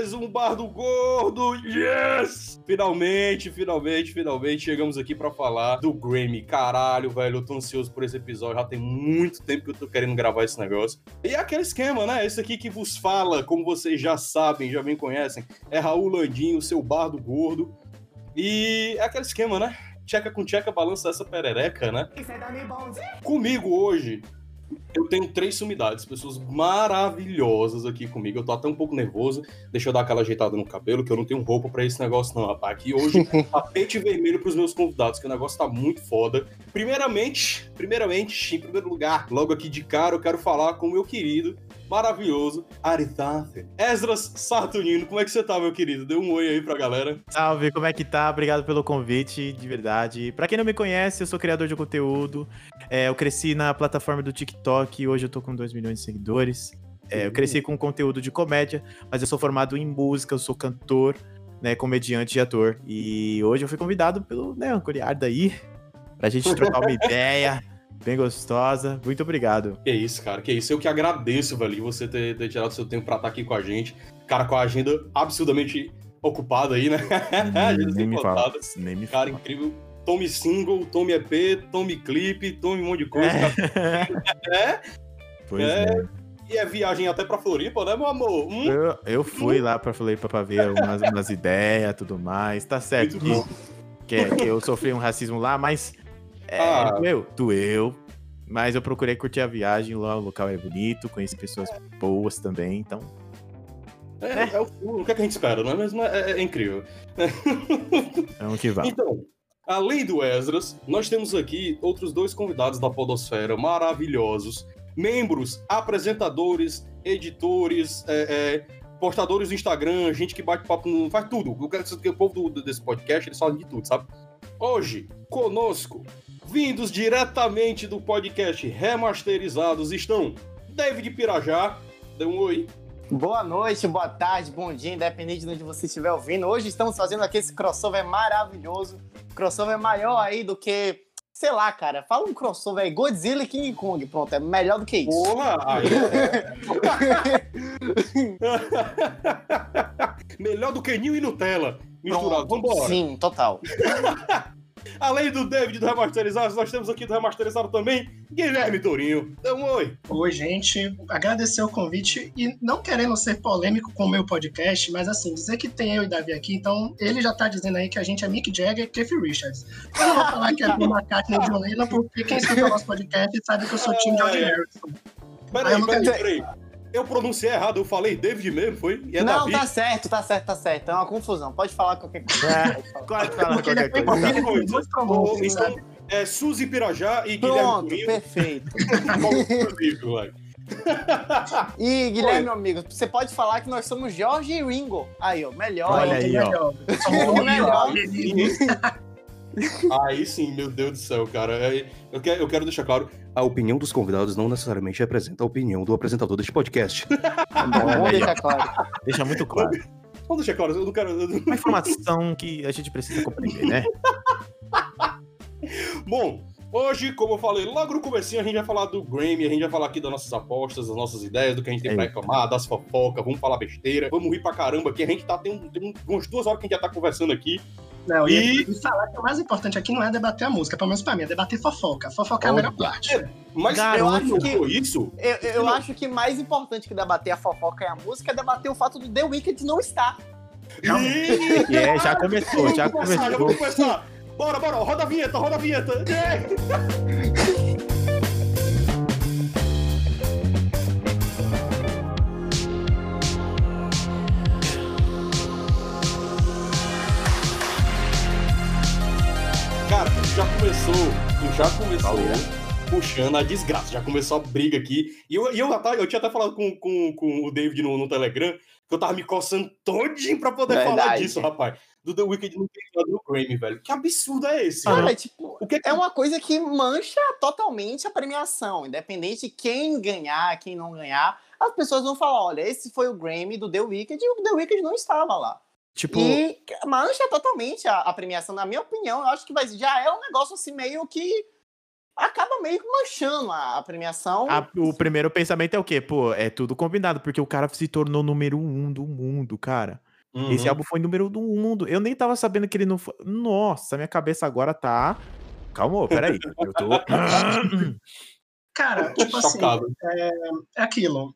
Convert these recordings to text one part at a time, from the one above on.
mais um Bar do Gordo. Yes! Finalmente, finalmente, finalmente chegamos aqui pra falar do Grammy. Caralho, velho, eu tô ansioso por esse episódio. Já tem muito tempo que eu tô querendo gravar esse negócio. E é aquele esquema, né? Esse aqui que vos fala, como vocês já sabem, já bem conhecem, é Raul Landinho, o seu Bar do Gordo. E é aquele esquema, né? Tcheca com tcheca, balança essa perereca, né? Comigo hoje, eu tenho três sumidades, pessoas maravilhosas aqui comigo. Eu tô até um pouco nervoso. Deixa eu dar aquela ajeitada no cabelo, que eu não tenho roupa pra esse negócio, não, rapaz. Aqui hoje, tapete vermelho pros meus convidados, que o negócio tá muito foda. Primeiramente, primeiramente, em primeiro lugar, logo aqui de cara, eu quero falar com o meu querido, maravilhoso, Aritafe. Esdras Saturnino, como é que você tá, meu querido? Dê um oi aí pra galera. Salve, como é que tá? Obrigado pelo convite, de verdade. Pra quem não me conhece, eu sou criador de conteúdo. É, eu cresci na plataforma do TikTok, hoje eu tô com 2 milhões de seguidores. É, eu cresci com conteúdo de comédia, mas eu sou formado em música, eu sou cantor, né, comediante e ator. E hoje eu fui convidado pelo né, Curiarda aí, pra gente trocar uma ideia bem gostosa. Muito obrigado. Que isso, cara, que isso. Eu que agradeço, velho, você ter, ter tirado seu tempo pra estar aqui com a gente. Cara, com a agenda absurdamente ocupada aí, né? agenda nem me fala, nem me Cara, fala. incrível. Tome single, tome EP, tome clipe, tome um monte de coisa. cara. É, Pois É. é. e é viagem até pra Floripa, né, meu amor? Hum? Eu, eu fui lá pra Floripa pra ver umas, umas ideias tudo mais. Tá certo que, que, é- que eu sofri um racismo lá, mas é, Ah. doeu, doeu. Mas eu procurei curtir a viagem, lá o local é bonito, conheci pessoas boas também, então. É, é o, o que, é que a gente espera, não é mesmo? É, é incrível. É um que vai. Então, além do Esdras, nós temos aqui outros dois convidados da Podosfera maravilhosos. Membros, apresentadores, editores, é, é, postadores do Instagram, gente que bate papo, faz tudo. O povo do- desse podcast, eles falam de tudo, sabe? Hoje, conosco, vindos diretamente do podcast Remasterizados, estão David Pirajá, dê um oi. Boa noite, boa tarde, bom dia, independente de onde você estiver ouvindo. Hoje estamos fazendo aqui esse crossover maravilhoso. Crossover maior aí do que, sei lá, cara. Fala um crossover aí, Godzilla e King Kong. Pronto, é melhor do que isso. Porra! Aí, Melhor do que Ninho e Nutella. Misturado. Pronto, Vambora. Sim, total. Além do David do Remasterizado, nós temos aqui do Remasterizado também Guilherme Tourinho. Dê um oi. Oi, gente. Agradecer o convite e não querendo ser polêmico com o meu podcast, mas assim, dizer que tem eu e Davi aqui, então ele já tá dizendo aí que a gente é Mick Jagger e Keith Richards. Eu não vou falar que é Paul McCartney ou John Lennon, porque quem escuta o nosso podcast sabe que eu sou time George Harrison. Peraí, peraí, peraí. Eu pronunciei errado, eu falei David mesmo, foi? E é não, Davi. tá certo, tá certo, tá certo. É uma confusão. Pode falar qualquer coisa. É. Falar. Claro que fala Porque ele é qualquer coisa. Qualquer coisa. promotores, então, é Suzy Pirajá e Guilherme Pronto, perfeito. E, Guilherme, meu amigo, você pode falar que nós somos Jorge e Ringo. Aí, ó, melhor. Olha aí, ó. Melhor. Aí sim, meu Deus do céu, cara. É, Eu quero, eu quero deixar claro, a opinião dos convidados não necessariamente representa a opinião do apresentador deste podcast. Vamos Olha aí, ó. deixar claro. Deixa muito claro. Vamos deixar claro, eu não quero... eu não- Uma informação que a gente precisa compreender, né? Bom, hoje, como eu falei, logo no comecinho a gente vai falar do Grammy, a gente vai falar aqui das nossas apostas, das nossas ideias, do que a gente tem pra reclamar, das fofocas, vamos falar besteira, vamos rir pra caramba aqui. A gente tá, tem, um- tem um- umas duas horas que a gente já tá conversando aqui. Não, E- e, falar que o mais importante aqui não é debater a música, pelo menos pra mim, é debater fofoca. Fofoca é a melhor parte. Mas Garoto. eu acho que- que... isso? Eu, eu acho que mais importante que debater a fofoca e a música é debater o fato do The Weeknd não estar. E é, já começou, já vamos começar, já começou. vamos começar. Bora, bora, roda a vinheta, roda a vinheta. Já começou, já começou Paulinha. puxando a desgraça. Já começou a briga aqui. E eu, e eu, eu tinha até falado com, com, com o David no, no Telegram que eu tava me coçando todinho pra poder Verdade. falar disso, rapaz. Do The Wicked não entrado no Grammy, velho. Que absurdo é esse? Cara, é tipo, O que que- é uma coisa que mancha totalmente a premiação. Independente de quem ganhar, quem não ganhar, as pessoas vão falar: olha, esse foi o Grammy do The Wicked e o The Wicked não estava lá. Tipo, E mancha totalmente a, a premiação, na minha opinião. Eu acho que vai, já é um negócio assim meio que acaba meio que manchando a, a premiação. a- o primeiro pensamento é o quê? Pô, é tudo combinado, porque o cara se tornou número um do mundo, cara. Uhum. Esse álbum foi número um do mundo. Eu nem tava sabendo que ele não foi. Nossa, minha cabeça agora tá. Calma, peraí. Eu tô. Cara, tipo assim, Chocado. é aquilo.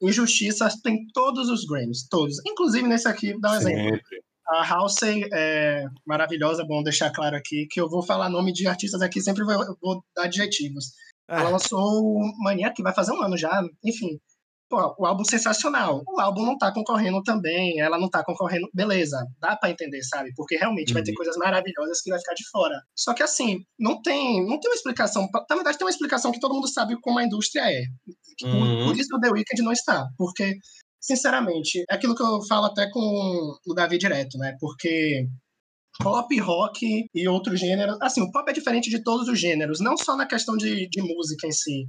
Injustiça tem todos os Grammys, todos. Inclusive nesse aqui, vou dar um exemplo. A Halsey é maravilhosa, bom deixar claro aqui, que eu vou falar nome de artistas aqui, sempre vou, vou dar adjetivos. Ela Ah, lançou o Mania, que vai fazer um ano já, enfim. Pô, o álbum sensacional. O álbum não tá concorrendo também, ela não tá concorrendo. Beleza, dá pra entender, sabe? Porque realmente vai ter Uhum. coisas maravilhosas que vai ficar de fora. Só que assim, não tem, não tem uma explicação. Na verdade, tem uma explicação que todo mundo sabe como a indústria é. Por, Uhum. por isso o The Weeknd não está. Porque, sinceramente, é aquilo que eu falo até com o Davi direto, né? Porque pop, rock e outros gêneros. Assim, o pop é diferente de todos os gêneros, não só na questão de, de música em si.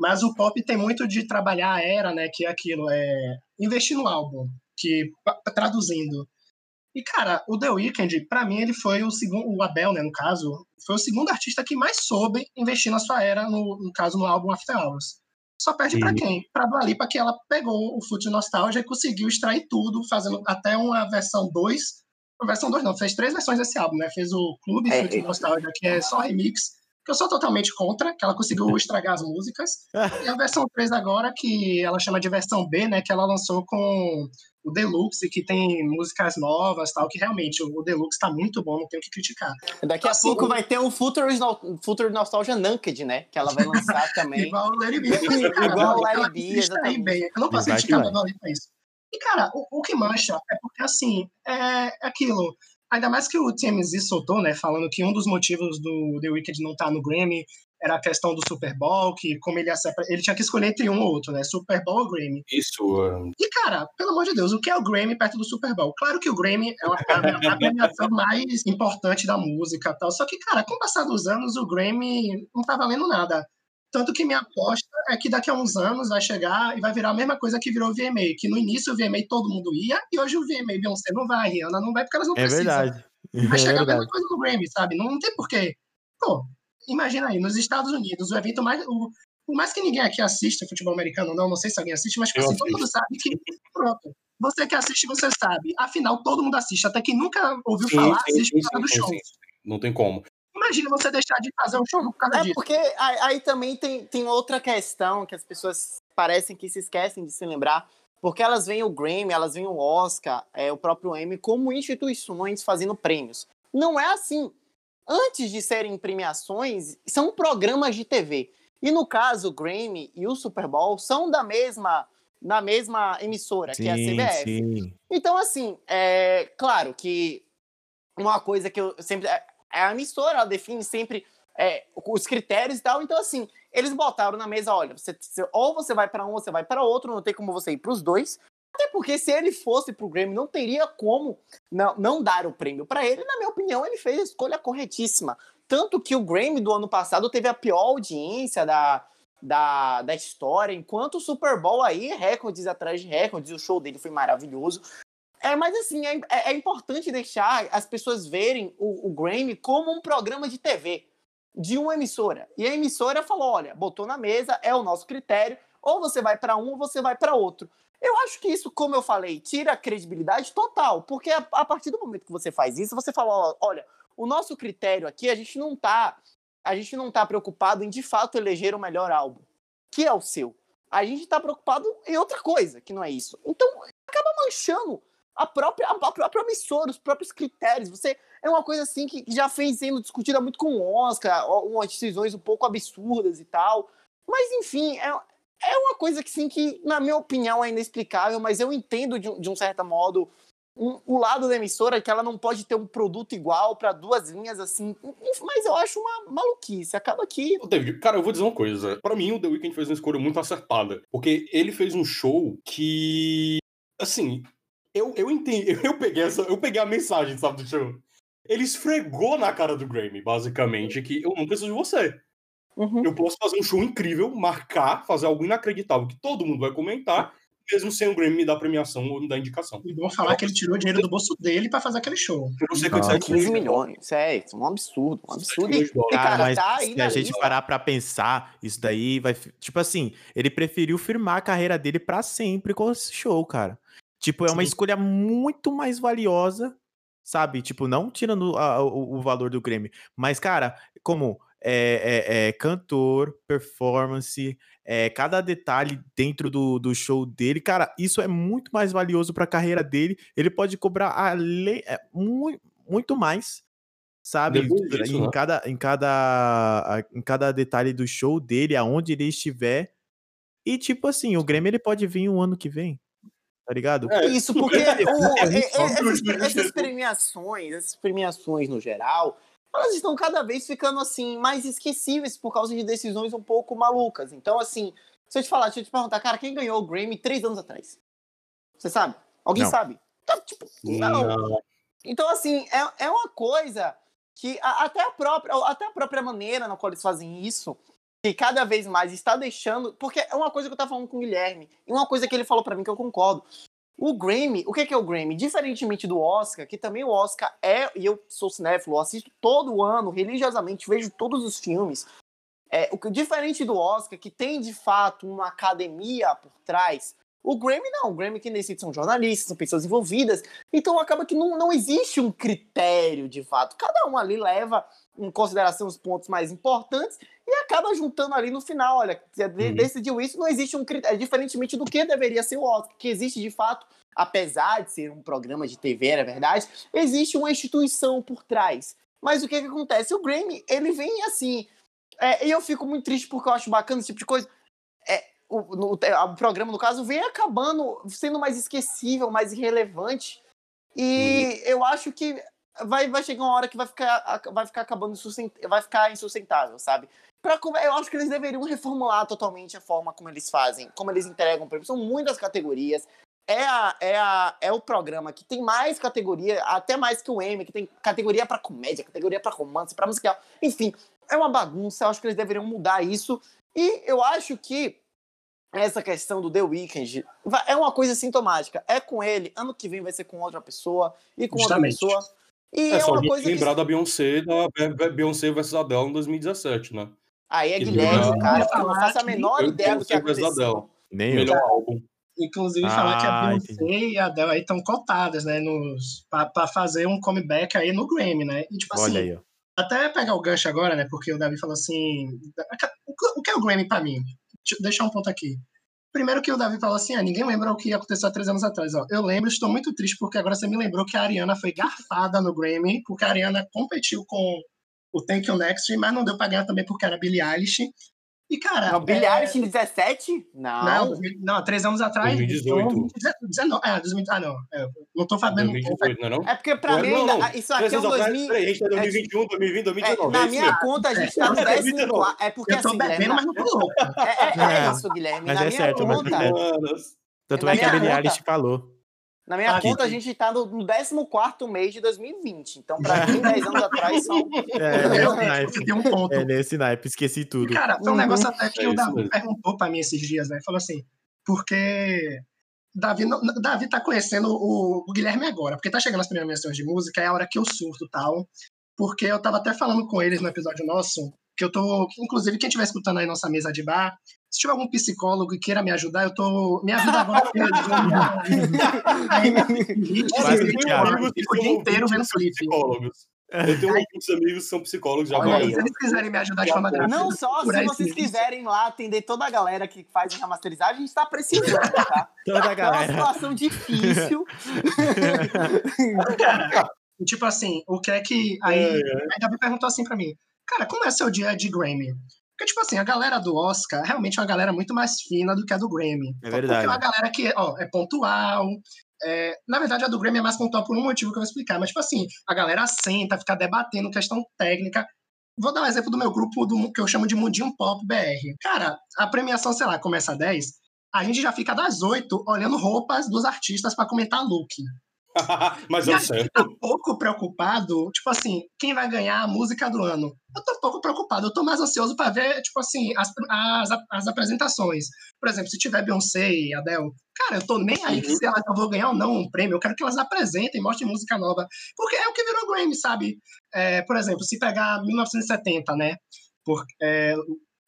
Mas o pop tem muito de trabalhar a era, né? Que é aquilo, é investir no álbum, que traduzindo. E, cara, o The Weeknd, pra mim, ele foi o segundo, o Abel, né, no caso, foi o segundo artista que mais soube investir na sua era, no, no caso, no álbum After Hours. Só perde pra Sim. quem? Pra Dua Lipa, que ela pegou o Foot Nostalgia e conseguiu extrair tudo, fazendo até uma versão 2. A versão 2 não, fez três versões desse álbum, né? Fez o Clube É, Foot é. Nostalgia, que é só remix, eu sou totalmente contra, que ela conseguiu estragar as músicas. E a versão 3 agora, que ela chama de versão B, né? Que ela lançou com o Deluxe, que tem músicas novas tal, que realmente o Deluxe tá muito bom, não tenho o que criticar. Daqui a assim, pouco vai ter o Future, No- Future Nostalgia Naked, né? Que ela vai lançar também. Igual o Larry B. Igual o Larry B, exatamente. bem. Eu não posso criticar a Dua Lipa isso. E, cara, o, o que mancha é porque, assim, é aquilo. Ainda mais que o TMZ soltou, né, falando que um dos motivos do The Weeknd não estar no Grammy era a questão do Super Bowl, que como ele acerta, ele tinha que escolher entre um ou outro, né, Super Bowl ou Grammy. Isso. E, cara, pelo amor de Deus, o que é o Grammy perto do Super Bowl? Claro que o Grammy é uma, a, a premiação mais importante da música e tal. Só que, cara, com o passar dos anos, o Grammy não tá valendo nada. Tanto que minha aposta é que daqui a uns anos vai chegar e vai virar a mesma coisa que virou o VMA. Que no início o VMA todo mundo ia, e hoje o VMA Beyoncé não vai, Rihanna não vai, porque elas não é precisam. verdade. É Vai chegar a verdade. mesma coisa no Grammy, sabe? Não tem porquê. Pô, imagina aí, nos Estados Unidos, o evento mais. O, por mais que ninguém aqui assista futebol americano, não, não sei se alguém assiste, mas tipo assim, todo mundo sabe que. Pronto. Você que assiste, você sabe. Afinal, todo mundo assiste. Até quem nunca ouviu Sim, falar, sim, assiste sim, por causa do show. Não tem como. Imagina você deixar de fazer um show por causa É disso. porque aí, aí também tem, tem outra questão que as pessoas parecem que se esquecem de se lembrar, porque elas veem o Grammy, elas veem o Oscar, é, o próprio Emmy, como instituições fazendo prêmios. Não é assim. Antes de serem premiações, são programas de TV. E no caso, o Grammy e o Super Bowl são da mesma, da mesma emissora, que é a CBS. sim. Então, assim, é claro que uma coisa que eu sempre. É a emissora, ela define sempre é, os critérios e tal. Então, assim, eles botaram na mesa: olha, você, ou você vai para um ou você vai para outro, não tem como você ir para os dois. Até porque se ele fosse pro Grammy, não teria como não, não dar o prêmio para ele. Na minha opinião, ele fez a escolha corretíssima. Tanto que o Grammy do ano passado teve a pior audiência da, da, da história, enquanto o Super Bowl aí, recordes atrás de recordes, o show dele foi maravilhoso. É, mas assim, é, é- é importante deixar as pessoas verem o, o Grammy como um programa de TV de uma emissora. E a emissora falou: olha, botou na mesa, é o nosso critério, ou você vai para um ou você vai para outro. Eu acho que isso, como eu falei, tira a credibilidade total, porque a, a partir do momento que você faz isso, você fala: olha, o nosso critério aqui, a gente não tá, a gente não tá preocupado em de fato eleger o melhor álbum, que é o seu. A gente tá preocupado em outra coisa, que não é isso. Então, acaba manchando a própria, a própria emissora, os próprios critérios. Você é uma coisa assim que já fez sendo discutida muito com o Oscar, umas decisões um pouco absurdas e tal. Mas enfim, é, é uma coisa que sim que, na minha opinião, é inexplicável, mas eu entendo de, um- de um certo modo um- o lado da emissora que ela não pode ter um produto igual pra duas linhas assim. Mas eu acho uma maluquice. Acaba que. David, cara, eu vou dizer uma coisa. Pra mim, o The Weeknd fez uma escolha muito acertada. Porque ele fez um show que. Assim, eu, eu entendi. Eu peguei, essa, eu peguei a mensagem, sabe, do show. Ele esfregou na cara do Grammy, basicamente, que eu não preciso de você. Uhum. Eu posso fazer um show incrível, marcar, fazer algo inacreditável que todo mundo vai comentar, mesmo sem o Grammy me dar premiação ou me dar indicação. E bom falar que ele tirou dinheiro do bolso dele pra fazer aquele show. Eu sei Ah, quanto é 15 milhões. É, isso é um absurdo. Um absurdo. E, cara, Cara, mas tá aí se a gente lista. parar pra pensar, isso daí vai. Tipo assim, ele preferiu firmar a carreira dele pra sempre com esse show, cara. Tipo, é uma Sim. escolha muito mais valiosa, sabe? Tipo, não tirando a- o, o valor do Grammy, mas, cara, como é, é- é cantor, performance, é, cada detalhe dentro do, do show dele, cara, isso é muito mais valioso pra carreira dele. Ele pode cobrar ale- é, mu- muito mais sabe? Depois disso, em, né? cada, em, cada, em cada detalhe do show dele, aonde ele estiver. E, tipo assim, o Grêmio ele pode vir um ano que vem, tá ligado? É, Isso, porque o- É e- só essas, essas premiações, essas premiações no geral, elas estão cada vez ficando assim mais esquecíveis por causa de decisões um pouco malucas. Então, assim, se eu te falar, deixa eu te perguntar, cara, quem ganhou o Grammy três anos atrás? Você sabe? Alguém Não. sabe? Tá, tipo, não. Então, assim, é, é uma coisa que a- até a, própria, até a própria maneira na qual eles fazem isso, que cada vez mais está deixando. Porque é uma coisa que eu tava falando com o Guilherme, e uma coisa que ele falou pra mim que eu concordo. O Grammy, o que que é o Grammy? Diferentemente do Oscar, que também o Oscar é, e eu sou cinéfilo, assisto todo ano, religiosamente, vejo todos os filmes. É, o que diferente do Oscar, que tem de fato uma academia por trás, o Grammy não. O Grammy quem decide são jornalistas, são pessoas envolvidas. Então acaba que não, não existe um critério de fato. Cada um ali leva em consideração os pontos mais importantes e acaba juntando ali no final. Olha, Uhum. decidiu isso, não existe um critério. Diferentemente do que deveria ser o Oscar, que existe de fato, apesar de ser um programa de TV, é verdade, existe uma instituição por trás. Mas o que, que acontece? O Grammy, ele vem assim. é, e eu fico muito triste porque eu acho bacana esse tipo de coisa. É, o, no- o programa, no caso, vem acabando sendo mais esquecível, mais irrelevante. E eu acho que vai, vai chegar uma hora que vai ficar, vai ficar acabando vai ficar insustentável, sabe? Pra, eu acho que eles deveriam reformular totalmente a forma como eles fazem, como eles entregam prêmios. São muitas categorias. É, a, é, a, é o programa que tem mais categoria, até mais que o M, que tem categoria pra comédia, categoria pra romance, pra musical. Enfim, é uma bagunça. Eu acho que eles deveriam mudar isso. E eu acho que essa questão do The Weeknd é uma coisa sintomática. É com ele, ano que vem vai ser com outra pessoa e com Justamente. outra pessoa. E É, é, uma coisa lembrar que. da Beyoncé, da Be- Be- Beyoncé versus Adele em 2017, né? Aí é que Guilherme, já- cara, Eu eu não faço a que menor eu ideia do que aconteceu. Nem eu. Melhor álbum. Inclusive, falar que a Ah, Beyoncé e a Adele aí estão cotadas, né? Nos, pra, pra fazer um comeback aí no Grammy, né? E tipo assim, Olha aí, ó. até pegar o gancho agora, né? Porque o Davi falou assim. O que é o Grammy pra mim? Deixar um ponto aqui. Primeiro que o Davi falou assim: ah, ninguém lembra o que aconteceu há três anos atrás. Ó, eu lembro, estou muito triste porque agora você me lembrou que a Ariana foi garfada no Grammy, porque a Ariana competiu com o Thank You Next, mas não deu pra ganhar também porque era Billie Eilish. E, cara. Não, é, Eilish em 17? Não. Não, 2000 não, há três anos atrás. 2018. 19, é, 2000, ah, não. é, não tô fazendo. 2018, não é não? É porque pra Não, mim, não. isso aqui é um anos atrás, 2000. peraí, a gente tá em 2021, 2020, É, 2019. na é minha conta, a gente tá no É, 14. É porque Eu tô assim, bebendo, mas não tô louco. é, é- é É. isso, Guilherme. Mas na é minha certo, mas conta, é. Tanto é que a Billie Eilish falou. Na minha Ah, conta, a gente tá no, no 14 mês de 2020. Então, pra mim, 10 anos atrás são. É, naipe. você tem um ponto. É nesse naipe, esqueci tudo. Cara, foi um Uhum. negócio até que É o Davi mesmo. perguntou pra mim esses dias, né? Falou assim, porque Davi, não- Davi tá conhecendo o, o Guilherme agora, porque tá chegando as primeiras menções de música, é a hora que eu surto e tal. Porque eu tava até falando com eles no episódio nosso, que eu tô. Inclusive, quem estiver escutando aí nossa mesa de bar, se tiver algum psicólogo e queira me ajudar, eu tô. Minha vida agora é que que o dia inteiro vendo psicólogos. Eu tenho alguns amigos que são psicólogos já aí, Se eles quiserem me ajudar de forma gratuita, Não só se vocês quiserem lá atender toda a galera que faz remasterizagem, a gente tá precisando, tá? Toda a É uma galera. situação difícil. Tipo assim, o que é que. Aí, É, é. aí Davi perguntou assim pra mim: Cara, como é seu dia de Grammy? Porque, tipo assim, a galera do Oscar realmente é uma galera muito mais fina do que a do Grammy. É verdade. Porque é uma galera que ó, é pontual. é, na verdade, a do Grammy é mais pontual por um motivo que eu vou explicar. Mas, tipo assim, a galera senta, fica debatendo questão técnica. Vou dar um exemplo do meu grupo do, que eu chamo de Mundinho Pop BR. Cara, a premiação, sei lá, começa às 10. A gente já fica das 8 olhando roupas dos artistas para comentar look. Mas E é certo. gente tá pouco preocupado, tipo assim, quem vai ganhar a música do ano? Eu tô pouco preocupado, eu tô mais ansioso pra ver, tipo assim, as, as, as apresentações. Por exemplo, se tiver Beyoncé e Adele, cara, eu tô nem aí Uhum. se elas vão ganhar ou não um prêmio, eu quero que elas apresentem, mostrem música nova. Porque é o que virou Grammy, sabe? É, por exemplo, se pegar 1970, né? Por, é,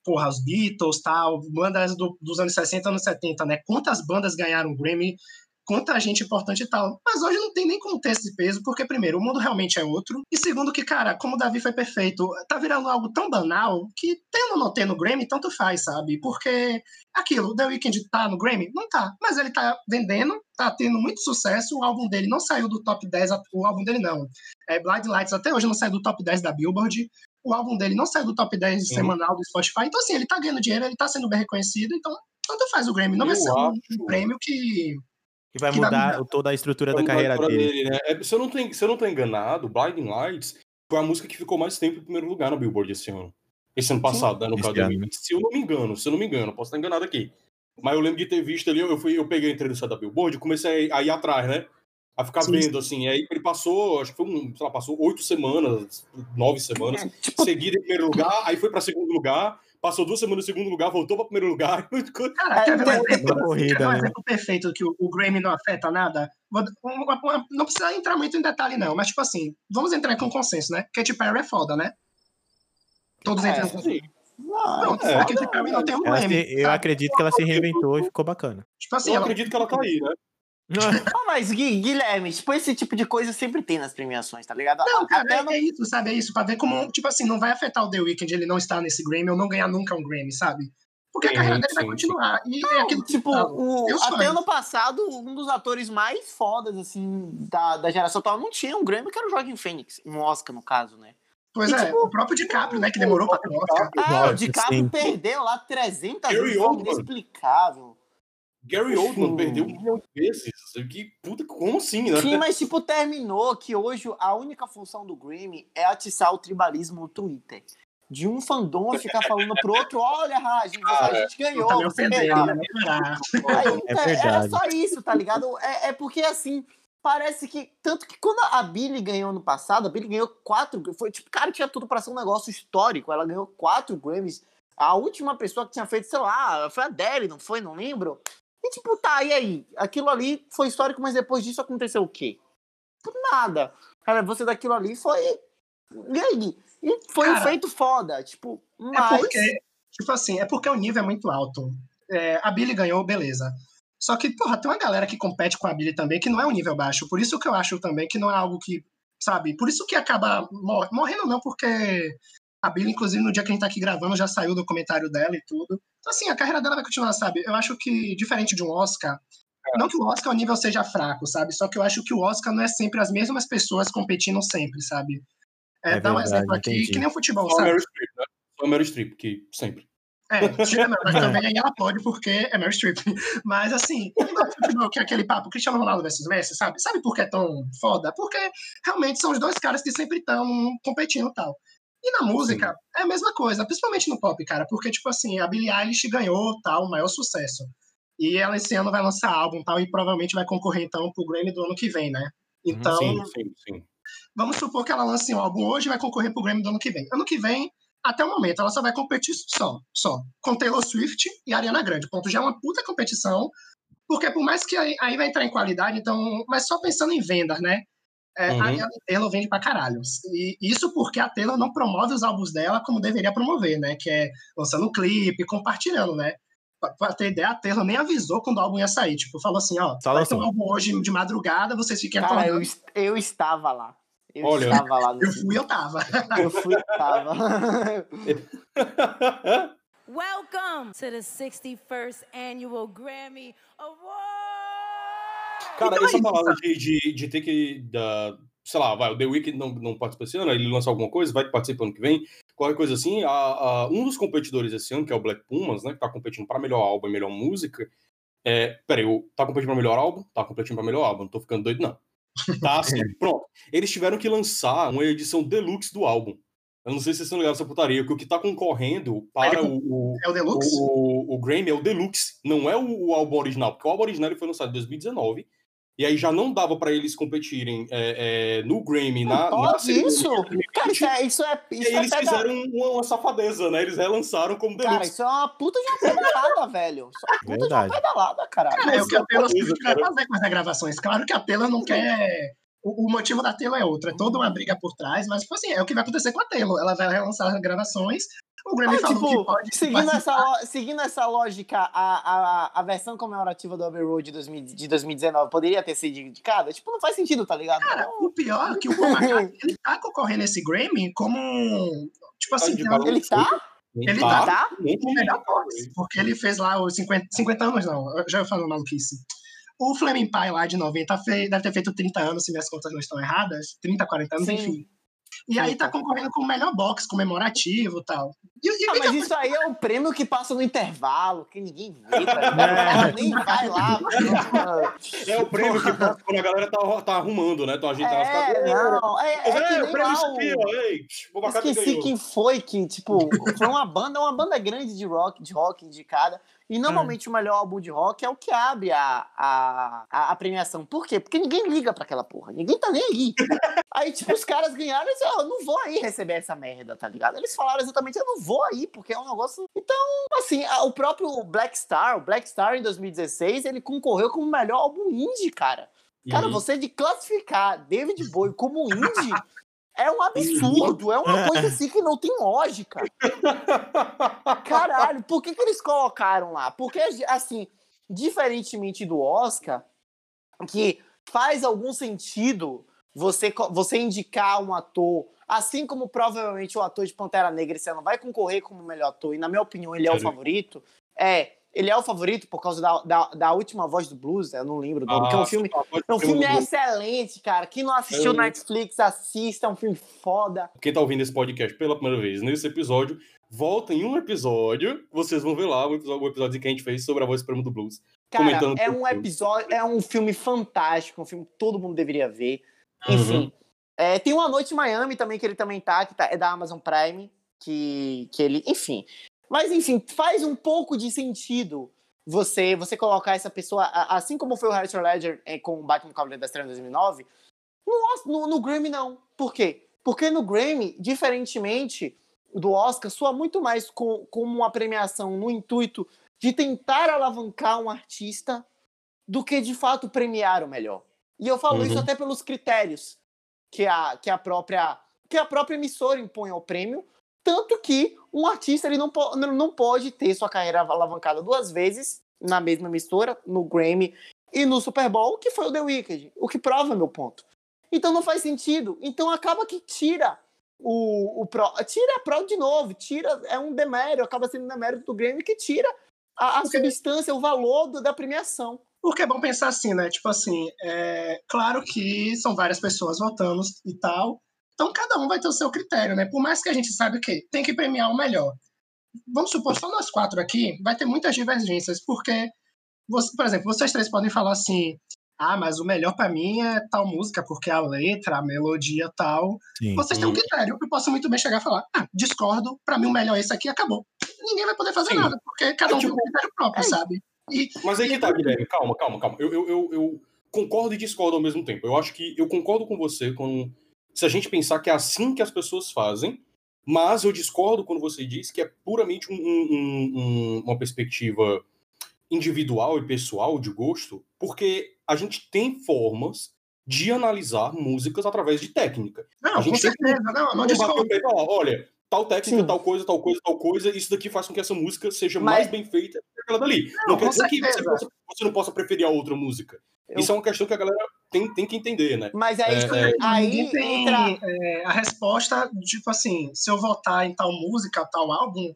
porra, os Beatles, tal, bandas do- dos anos 60, anos 70, né? Quantas bandas ganharam Grammy? Quanta gente importante e tal. Mas hoje não tem nem contexto de peso, porque, primeiro, o mundo realmente é outro. E segundo, que, cara, como o Davi foi perfeito, tá virando algo tão banal que, tendo ou não tendo Grammy, tanto faz, sabe? Porque aquilo, The Weeknd tá no Grammy? Não tá. Mas ele tá vendendo, tá tendo muito sucesso. O álbum dele não saiu do top 10, o álbum dele não. É, Blind Lights até hoje não saiu do top 10 da Billboard. O álbum dele não saiu do top 10 Sim. semanal do Spotify. Então, assim, ele tá ganhando dinheiro, ele tá sendo bem reconhecido. Então, tanto faz o Grammy. Não vai Eu ser um acho. prêmio que Que vai Que mudar mudar. toda a estrutura da Vamos carreira pra dele. né? É, se, eu não tenho, se eu não tô enganado, Blinding Lights foi a música que ficou mais tempo em primeiro lugar na Billboard esse ano. Esse ano passado, né? No caso Se eu não me engano, se eu não me engano, posso estar enganado aqui. Mas eu lembro de ter visto ali, eu, fui, eu peguei a entrevista da Billboard e comecei a ir atrás, né? A ficar Sim, vendo, assim. Aí ele passou, acho que foi um, sei lá, passou oito semanas, nove semanas, Tipo, seguida em primeiro lugar, aí foi pra segundo lugar, passou duas semanas no segundo lugar, voltou pra primeiro lugar. Cara, É, quer ver um tem- exemplo, corrida, quer um né? exemplo perfeito que o, o Grammy não afeta nada? Não precisa entrar muito em detalhe, não, mas tipo assim, vamos entrar com consenso, né? Katy Perry é foda, né? Todos É, entram com Sim. não, Pronto, é. a Katy Perry não tem um Grammy. eu sabe? acredito que ela se reinventou e ficou bacana. Tipo assim, Eu ela, acredito que ela tá aí, né? Ah, mas Gui- Guilherme, tipo, esse tipo de coisa sempre tem nas premiações, tá ligado? Não, cara, Até é, no- é isso, sabe? É isso, pra ver como, tipo assim, não vai afetar o The Weeknd ele não estar nesse Grammy ou não ganhar nunca um Grammy, sabe? Porque a Sim, carreira dele vai continuar. E é aquilo que Tipo, eu falo. o- até ano passado, um dos atores mais fodas, assim, da, da geração atual não tinha um Grammy, que era o Joaquin Phoenix. Um Oscar, no caso, né? Pois e, é, tipo, o próprio DiCaprio, né, que demorou pra ter um Oscar. Ah, o DiCaprio sim. perdeu lá 300 Gary vezes, inexplicável. Gary Oldman Sim. perdeu um milhão de vezes. Que puta, como assim, né? Sim, mas, tipo, terminou que hoje a única função do Grammy é atiçar o tribalismo no Twitter. De um fandom ficar falando pro outro, olha, Raj, a gente ganhou, você perdeu. né? É então, era verdade. só isso, tá ligado? É, é porque, assim, parece que... Tanto que quando a Billy ganhou ano passado, a Billy ganhou quatro... Foi, tipo, cara, tinha tudo pra ser um negócio histórico. Ela ganhou quatro Grammys. A última pessoa que tinha feito, sei lá, foi a Adele, não foi? Não lembro. E, tipo, tá, e aí? Aquilo ali foi histórico, mas depois disso aconteceu o quê? Nada. Cara, você daquilo ali foi... E aí? E foi um Cara, feito foda, tipo, É mas... porque, tipo assim, é porque o nível é muito alto. É, a Billy ganhou, beleza. Só que, porra, tem uma galera que compete com a Billy também que não é um nível baixo. Por isso que eu acho também que não é algo que, sabe? Por isso que acaba mor- morrendo, não, porque a Billy, inclusive, no dia que a gente tá aqui gravando, já saiu o documentário dela e tudo. Então, assim, a carreira dela vai continuar, sabe? Eu acho que, diferente de um Oscar, não que o Oscar o nível seja fraco, sabe? Só que eu acho que o Oscar não é sempre as mesmas pessoas competindo sempre, sabe? É, É dá um verdade, exemplo aqui, entendi. que nem o futebol, Só sabe? Meryl Streep, né? Só Meryl Streep, que sempre. É, tira, não, mas também aí ela pode porque é Meryl Streep. Mas assim, não é futebol que é aquele papo Cristiano Ronaldo versus Messi, sabe? Sabe por que é tão foda? Porque realmente são os dois caras que sempre estão competindo e tal. E na música é a mesma coisa, principalmente no pop, cara, porque tipo assim, a Billie Eilish ganhou tal, o maior sucesso. E ela esse ano vai lançar álbum tal e provavelmente vai concorrer então pro Grammy do ano que vem, né? Então, Sim, sim, sim. vamos supor que ela lance um álbum hoje e vai concorrer pro Grammy do ano que vem. Ano que vem, até o momento, ela só vai competir só, só, com Taylor Swift e Ariana Grande. Ponto, já é uma puta competição, porque por mais que aí, aí vai entrar em qualidade, então, mas só pensando em vendas, né? É, Uhum. A Taylor vende pra caralho. E isso porque a Taylor não promove os álbuns dela como deveria promover, né? Que é lançando um clipe, compartilhando, né? Pra, pra ter ideia, a Taylor nem avisou quando o álbum ia sair. Tipo, falou assim, ó, Só vai ter um lançou. álbum hoje de madrugada, vocês fiquem Cara, eu, eu estava lá. Eu Olha, estava lá. Eu nesse- fui, eu tava. Eu fui, tava. Welcome to the 61st Annual Grammy Award. Cara, Então é essa isso, palavra de, de, de ter que. Da, sei lá, vai, o The Weeknd não, não participa esse ano, ele lança alguma coisa, vai participar ano que vem, qualquer coisa assim. A, a, um dos competidores esse ano, que é o Black Pumas, né, que tá competindo para melhor álbum e melhor música, é, peraí, o, tá competindo para melhor álbum? Tá competindo para melhor álbum, não tô ficando doido, não. Tá assim, pronto. Eles tiveram que lançar uma edição deluxe do álbum. Eu não sei se vocês estão ligados nessa putaria, que o que tá concorrendo para o, o, É o Deluxe? o, o Grammy é o Deluxe, não é o, o álbum original, porque o álbum original ele foi lançado em 2019, e aí já não dava para eles competirem é, é, no Grammy na, na Pode cerimônia isso? Cara, isso é, isso é, E isso é eles pega- fizeram uma, uma safadeza, né? Eles relançaram como Cara, Deluxe. isso é uma puta de uma pedalada, velho. Isso é uma puta Verdade. de uma pedalada, caralho. Cara, é o que a Swift vai fazer com as regravações. Claro que a Taylor não quer. O, o motivo da Taylor é outro, é toda uma briga por trás, mas, tipo assim, é o que vai acontecer com a Taylor. Ela vai relançar as gravações. O Grammy Ah, falou que tipo, pode. seguindo, participar. essa, seguindo essa lógica, a, a, a versão comemorativa do Abbey Road de, 2000 de 2019 poderia ter sido indicada? Tipo, não faz sentido, tá ligado? Cara, o pior é que o Paul McCartney, ele tá concorrendo esse Grammy como. um- Tipo assim, valor. Ele tá? Ele tá. Tá? muito o melhor box, porque ele fez lá os 50, 50 anos, não, eu já ia falando maluquice. O Flaming Pie lá de 90 fez, deve ter feito 30 anos, se minhas contas não estão erradas. 30, 40 anos, Sim. enfim. E aí tá concorrendo com o melhor box comemorativo e tal. E, e Ah, mas que isso aí é um prêmio que passa no intervalo, que ninguém vê, tá cara nem vai lá. É o prêmio que passa quando a galera tá, tá arrumando, né? Então a gente tá É, não, é, é que É, o nem prêmio lá o... Esqueci quem foi que, tipo, foi uma banda, uma banda grande de rock, de rock indicada. E normalmente o melhor álbum de rock é o que abre a, a, a, premiação. Por quê? Porque ninguém liga pra aquela porra. Ninguém tá nem aí. Aí, tipo, os caras ganharam e disseram, "Ó, eu não vou aí receber essa merda, tá ligado? Eles falaram exatamente, eu não vou aí, porque é um negócio. Então, assim, o próprio Black Star, o Black Star em 2016, ele concorreu como o melhor álbum indie, cara. Cara, Uhum. você de classificar David Bowie como indie é um absurdo, é uma coisa assim que não tem lógica. Caralho, por que, que eles colocaram lá? Porque, assim, diferentemente do Oscar, que faz algum sentido você, você indicar um ator, assim como provavelmente o ator de Pantera Negra esse ano vai concorrer como melhor ator, e na minha opinião ele é o favorito, é. Ele é o favorito por causa da, da, da última voz do blues, eu não lembro o nome, que é um Ah, filme é um filme excelente, cara. Quem não assistiu É. Netflix, assista. É um filme foda. Quem tá ouvindo esse podcast pela primeira vez nesse episódio, volta em um episódio, vocês vão ver lá o episódio, o episódio que a gente fez sobre a voz suprema do blues. Cara, é um episódio, é um filme fantástico, um filme que todo mundo deveria ver. Uhum. Enfim. É, tem Uma Noite em Miami também, que ele também tá, que tá, é da Amazon Prime, que, que ele. Enfim. Mas, enfim, faz um pouco de sentido você você colocar essa pessoa, assim como foi o Heath Ledger é, com o Batman Cavaleiro das Trevas em 2009, no, no, no Grammy não. Por quê? Porque no Grammy, diferentemente do Oscar, soa muito mais com, como uma premiação no intuito de tentar alavancar um artista do que de fato premiar o melhor. E eu falo Uhum. isso até pelos critérios que a, que a própria que a própria emissora impõe ao prêmio, tanto que um artista ele não, po- não pode ter sua carreira alavancada duas vezes na mesma emissora, no Grammy e no Super Bowl, que foi o The Weeknd, o que prova meu ponto. Então não faz sentido. Então acaba que tira o, o pro, tira a prova de novo, tira é um demérito, acaba sendo um demérito do Grammy que tira a, a substância, o valor do- da premiação. Porque é bom pensar assim, né? Tipo assim, é claro que são várias pessoas votando e tal. Então cada um vai ter o seu critério, né? Por mais que a gente saiba que tem que premiar o melhor. Vamos supor, só nós quatro aqui, vai ter muitas divergências, porque, você- por exemplo, vocês três podem falar assim: ah, mas o melhor pra mim é tal música, porque a letra, a melodia tal. Sim. Vocês têm um critério. Eu posso muito bem chegar e falar: ah, discordo, pra mim o melhor é esse aqui acabou. Ninguém vai poder fazer Sim. nada, porque cada um É tem um tipo- critério próprio, é. sabe? E Mas aí que tá, Guilherme. Calma, calma, calma. Eu, eu, eu, eu concordo e discordo ao mesmo tempo. Eu acho que eu concordo com você com se a gente pensar que é assim que as pessoas fazem, mas eu discordo quando você diz que é puramente um- um- um- uma perspectiva individual e pessoal de gosto, porque a gente tem formas de analisar músicas através de técnica. Não, A com gente tem certeza, não, não Não discordo. olha, tal técnica, Sim. tal coisa, tal coisa, tal coisa, isso daqui faz com que essa música seja Mas- mais bem feita que aquela dali. Não, Não, quer dizer que você, possa- você não possa preferir a outra música. Eu- Isso é uma questão que a galera tem, tem que entender, né? Mas aí, É, é. aí Ninguém tem entra. é, a resposta, tipo assim, se eu votar em tal música, tal álbum,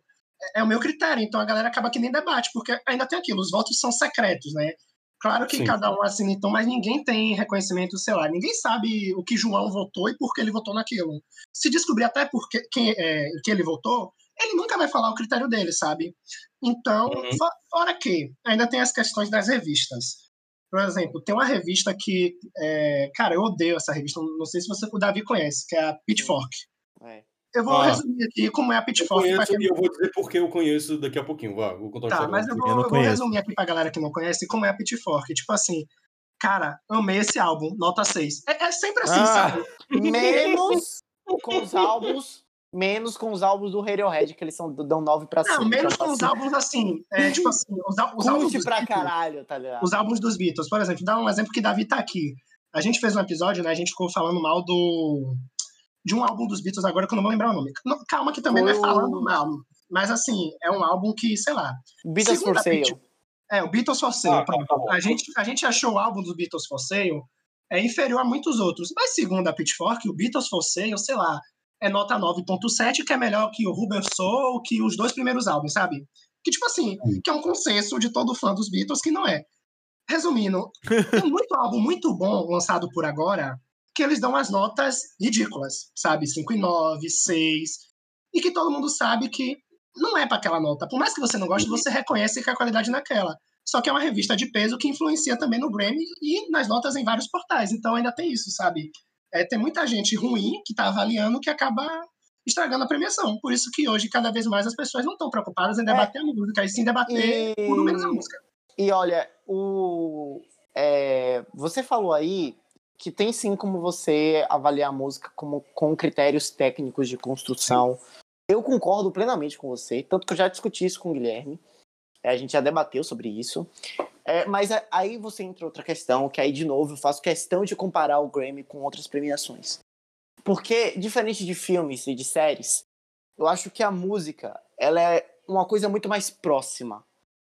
é, é o meu critério. Então a galera acaba que nem debate, porque ainda tem aquilo, os votos são secretos, né? Claro que Sim. cada um assina então, mas ninguém tem reconhecimento, sei lá, ninguém sabe o que João votou e por que ele votou naquilo. Se descobrir até por que, quem, é, que ele votou, ele nunca vai falar o critério dele, sabe? Então, Uhum. fo- fora que ainda tem as questões das revistas. Por exemplo, tem uma revista que, é, cara, eu odeio essa revista, não sei se você, o Davi conhece, que é a Pitchfork. É. Eu vou Ah. resumir aqui como é a Eu Pitchfork. pra conheço quem eu vou dizer porque eu conheço daqui a pouquinho. Vá, vou contar Tá, mas eu vou, Eu não eu vou conheço. resumir aqui pra galera que não conhece como é a Pitchfork. Tipo assim, cara, amei esse álbum, nota 6. É, é sempre assim, Ah. sabe? Menos com os álbuns. Menos com os álbuns do Radiohead, que eles são, dão 9 pra cima. Não, menos então, com os assim, álbuns assim. É, tipo assim, os, os álbuns. Dos pra Beatles, caralho, tá ligado? Os álbuns dos Beatles, por exemplo, dá um exemplo que Davi tá aqui. A gente fez um episódio, né? A gente ficou falando mal do. De um álbum dos Beatles agora que eu não vou lembrar o nome. Não, calma, que também não é Foi falando mal. Mas assim, é um álbum que, sei lá. Beatles for Sale. Pitch- É, o Beatles for Sale. Ah, tá, pronto. tá a, gente, a gente achou o álbum do Beatles for Sale é inferior a muitos outros. Mas segundo a Pitchfork, o Beatles for Sale, sei lá, é nota 9.7, que é melhor que o Rubber Soul, que os dois primeiros álbuns, sabe? Que, tipo assim, que é um consenso de todo fã dos Beatles que não é. Resumindo, tem muito álbum muito bom lançado por agora que eles dão as notas ridículas, sabe? 5,9, 6. E que todo mundo sabe que não é para aquela nota. Por mais que você não goste, você reconhece que a qualidade é naquela. Só que é uma revista de peso que influencia também no Grammy e nas notas em vários portais. Então ainda tem isso, sabe? É, tem muita gente ruim que tá avaliando que acaba estragando a premiação. Por isso que hoje, cada vez mais, as pessoas não estão preocupadas em debater a música, e sim debater E- o número da música. E olha, o, é, você falou aí que tem sim como você avaliar a música como, com critérios técnicos de construção. Eu concordo plenamente com você, tanto que eu já discuti isso com o Guilherme. É, a gente já debateu sobre isso. É, mas aí você entra outra questão, que aí, de novo, eu faço questão de comparar o Grammy com outras premiações. Porque, diferente de filmes e de séries, eu acho que a música ela é uma coisa muito mais próxima.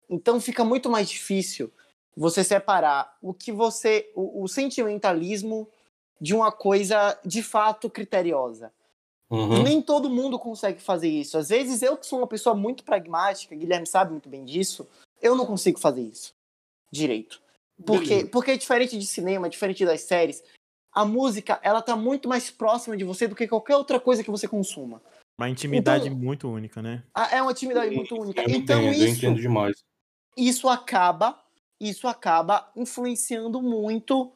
Então fica muito mais difícil você separar o que você. o, o sentimentalismo de uma coisa de fato criteriosa. Uhum. Nem todo mundo consegue fazer isso. Às vezes eu que sou uma pessoa muito pragmática, Guilherme sabe muito bem disso, eu não consigo fazer isso direito. Porque, Beleza. porque é diferente de cinema, diferente das séries, a música, ela tá muito mais próxima de você do que qualquer outra coisa que você consuma. Uma intimidade Então- muito única, né? Ah, É uma atividade muito única. Eu Então entendo, eu isso, entendo demais. isso acaba, isso acaba influenciando muito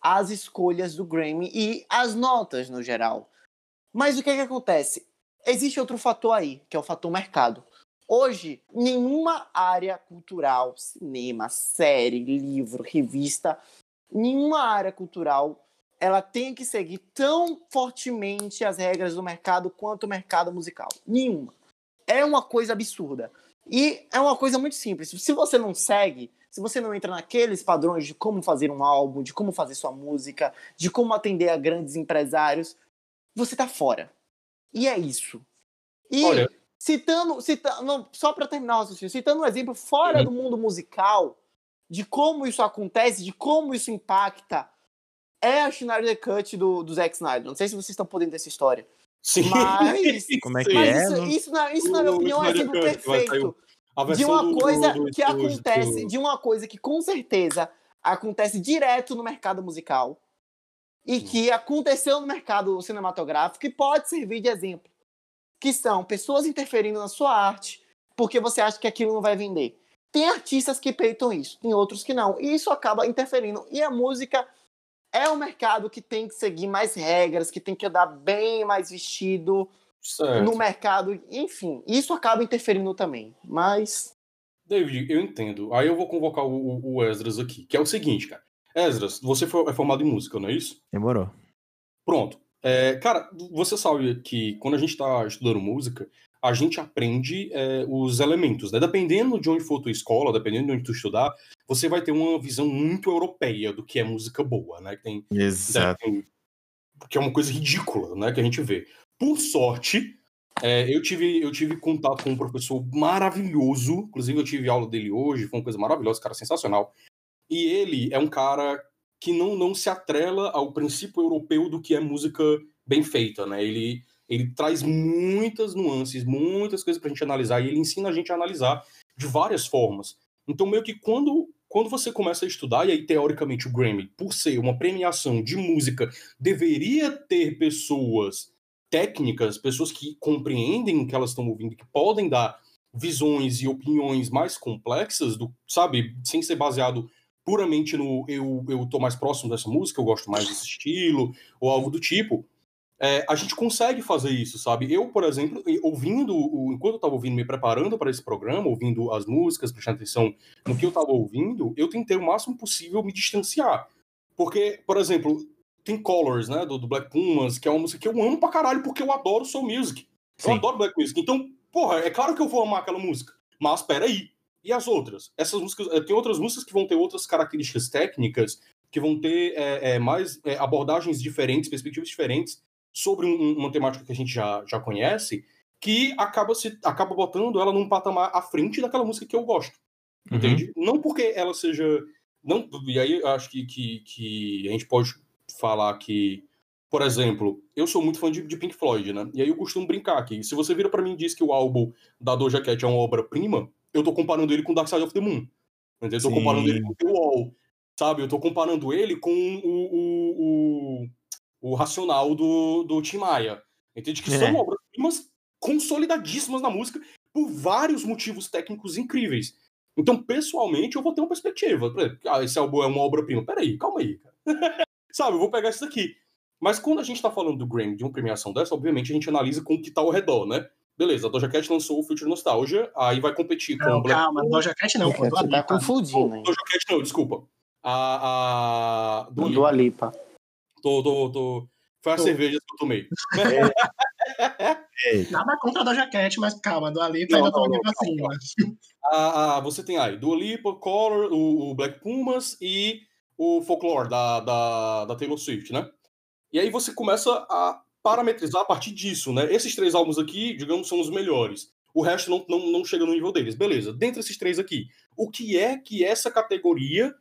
as escolhas do Grammy e as notas no geral. Mas o que, que acontece? Existe outro fator aí, que é o fator mercado. Hoje, nenhuma área cultural, cinema, série, livro, revista, nenhuma área cultural ela tem que seguir tão fortemente as regras do mercado quanto o mercado musical. Nenhuma. É uma coisa absurda. E é uma coisa muito simples. Se você não segue, se você não entra naqueles padrões de como fazer um álbum, de como fazer sua música, de como atender a grandes empresários, você tá fora. E é isso. E Olha- citando, citando não, só para terminar o citando um exemplo fora Uhum. do mundo musical, de como isso acontece, de como isso impacta, é a Schneider Cut do, do Zack Snyder. Não sei se vocês estão podendo dessa história. Sim. Mas, Como é que mas é? isso, Não- isso, na, isso, na minha opinião, é exemplo sair perfeito de uma do- coisa do- que do- acontece, do- de uma coisa que com certeza acontece direto no mercado musical e que aconteceu no mercado cinematográfico e pode servir de exemplo, que são pessoas interferindo na sua arte porque você acha que aquilo não vai vender. Tem artistas que peitam isso, tem outros que não, e isso acaba interferindo. E a música é um mercado que tem que seguir mais regras, que tem que andar bem mais vestido Certo. no mercado, enfim, isso acaba interferindo também. Mas David, eu entendo. Aí eu vou convocar o, o- Esdras aqui, que é o seguinte, cara. Esdras, você foi- é formado em música, não é isso? Demorou. Pronto. É, cara, você sabe que quando a gente tá estudando música, a gente aprende é, os elementos, né? Dependendo de onde for tua escola, dependendo de onde tu estudar, você vai ter uma visão muito europeia do que é música boa, né? Que tem Exato. tem- que é uma coisa ridícula, né, que a gente vê. Por sorte, é, eu, tive, eu tive contato com um professor maravilhoso, inclusive eu tive aula dele hoje, foi uma coisa maravilhosa, cara sensacional. E ele é um cara que não, não se atrela ao princípio europeu do que é música bem feita, né? Ele, ele traz muitas nuances, muitas coisas pra gente analisar, e ele ensina a gente a analisar de várias formas. Então, meio que quando quando você começa a estudar, e aí teoricamente o Grammy, por ser uma premiação de música, deveria ter pessoas técnicas, pessoas que compreendem o que elas estão ouvindo, que podem dar visões e opiniões mais complexas, do, sabe, sem ser baseado puramente no eu, eu tô mais próximo dessa música, eu gosto mais desse estilo, ou algo do tipo, é, a gente consegue fazer isso, sabe? Eu, por exemplo, ouvindo, enquanto eu estava ouvindo, me preparando para esse programa, ouvindo as músicas, prestando atenção no que eu estava ouvindo, eu tentei o máximo possível me distanciar. Porque, por exemplo, tem Colors, né, do, do Black Pumas, que é uma música que eu amo pra caralho, porque eu adoro soul music. Eu Sim. adoro Black Music. Então, porra, é claro que eu vou amar aquela música. Mas, peraí. E as outras? Essas músicas, eh, tem outras músicas que vão ter outras características técnicas, que vão ter é, é, mais é, abordagens diferentes, perspectivas diferentes sobre um, uma temática que a gente já, já conhece, que acaba, se, acaba botando ela num patamar à frente daquela música que eu gosto. Uhum. Entende? Não porque ela seja. Não, e aí eu acho que, que, que a gente pode falar que. Por exemplo, eu sou muito fã de, de Pink Floyd, né? E aí eu costumo brincar que se você vira para mim e diz que o álbum da Doja Cat é uma obra-prima, eu tô comparando ele com Dark Side of the Moon. Entendeu? Eu tô Sim. comparando ele com The Wall. Sabe? Eu tô comparando ele com o, o, o, o racional do, do Tim Maia. Entende? Que É. são obras-primas consolidadíssimas na música por vários motivos técnicos incríveis. Então, pessoalmente, eu vou ter uma perspectiva. Por exemplo, ah, esse álbum é uma obra-prima. Peraí, calma aí, cara. Sabe, eu vou pegar isso daqui. Mas quando a gente tá falando do Grammy, de uma premiação dessa, obviamente a gente analisa com o que tá ao redor, né? Beleza, a Doja Cat lançou o Future Nostalgia, aí vai competir com Não, o Black calma, Doja Cat não, pô, Dua tá Lipa. confundindo, hein? Doja Cat não, desculpa. A. a... Dua Lipa. Dua Lipa. Tô, tô, tô... Foi a Tô. cerveja que eu tomei. Nada contra a Doja Cat, mas calma, Dua Lipa Não, ainda tá não, um nível não, acima. A, a- você tem aí Dua Lipa, Color, o, o Black Pumas e o Folklore da, da, da Taylor Swift, né? E aí você começa a parametrizar a partir disso, né? Esses três álbuns aqui, digamos, são os melhores. O resto não, não, não chega no nível deles. Beleza, dentre esses três aqui, o que é que essa categoria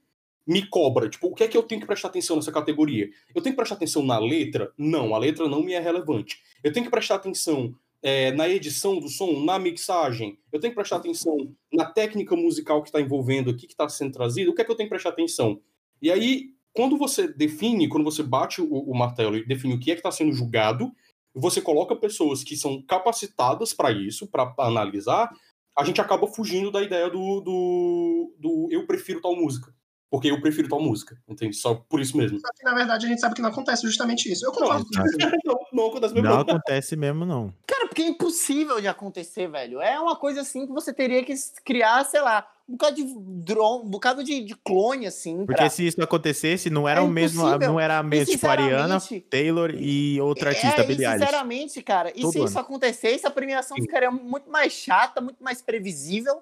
me cobra? Tipo, o que é que eu tenho que prestar atenção nessa categoria? Eu tenho que prestar atenção na letra? Não, a letra não me é relevante. Eu tenho que prestar atenção é, na edição do som, na mixagem. Eu tenho que prestar atenção na técnica musical que está envolvendo aqui, que está sendo trazido. O que é que eu tenho que prestar atenção? E aí, quando você define, quando você bate o, o martelo e define o que é que está sendo julgado, você coloca pessoas que são capacitadas para isso, para analisar, a gente acaba fugindo da ideia do, do, do eu prefiro tal música. Porque eu prefiro tal música, entende? Só por isso mesmo. Só que, na verdade, a gente sabe que não acontece justamente isso. Eu concordo você. não, não acontece mesmo. Não não. acontece mesmo, não. Cara, porque é impossível de acontecer, velho. É uma coisa assim que você teria que criar, sei lá, um bocado de drone, um bocado de, de clone, assim. Porque pra... se isso acontecesse, não era É o mesmo, não era a mesma, tipo, Ariana, Taylor e outra artista, é, Billie Eilish. sinceramente, cara, e Todo se ano. isso acontecesse, a premiação Sim. ficaria muito mais chata, muito mais previsível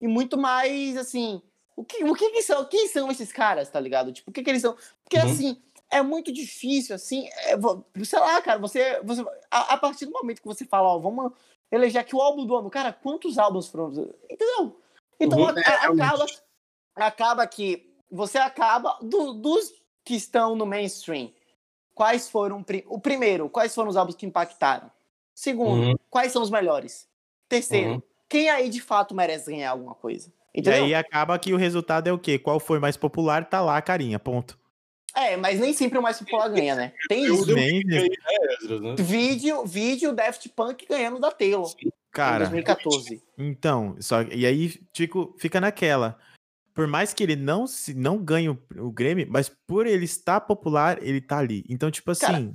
e muito mais, assim... O que, o que, que são? Quem são esses caras, tá ligado? Tipo, o que, que eles são? Porque, Uhum. assim, é muito difícil, assim, é, sei lá, cara, você... você a, a partir do momento que você fala, ó, vamos eleger aqui o álbum do ano, cara, quantos álbuns foram... Entendeu? Então, Uhum. a- É, a- acaba, acaba que você acaba do- dos que estão no mainstream. Quais foram o primeiro? Quais foram os álbuns que impactaram? Segundo, Uhum. quais são os melhores? Terceiro, Uhum. quem aí de fato merece ganhar alguma coisa? E Entendeu? aí acaba que o resultado é o quê? Qual foi mais popular, tá lá a carinha, ponto. É, mas nem sempre o mais popular ganha, né? Tem isso. Nem- né, né? Vídeo, vídeo Daft Punk ganhando da Taylor em Cara, 2014. então, só e aí fico, fica naquela. Por mais que ele não se não ganhe o, o Grammy, mas por ele estar popular, ele tá ali. Então, tipo assim, Cara-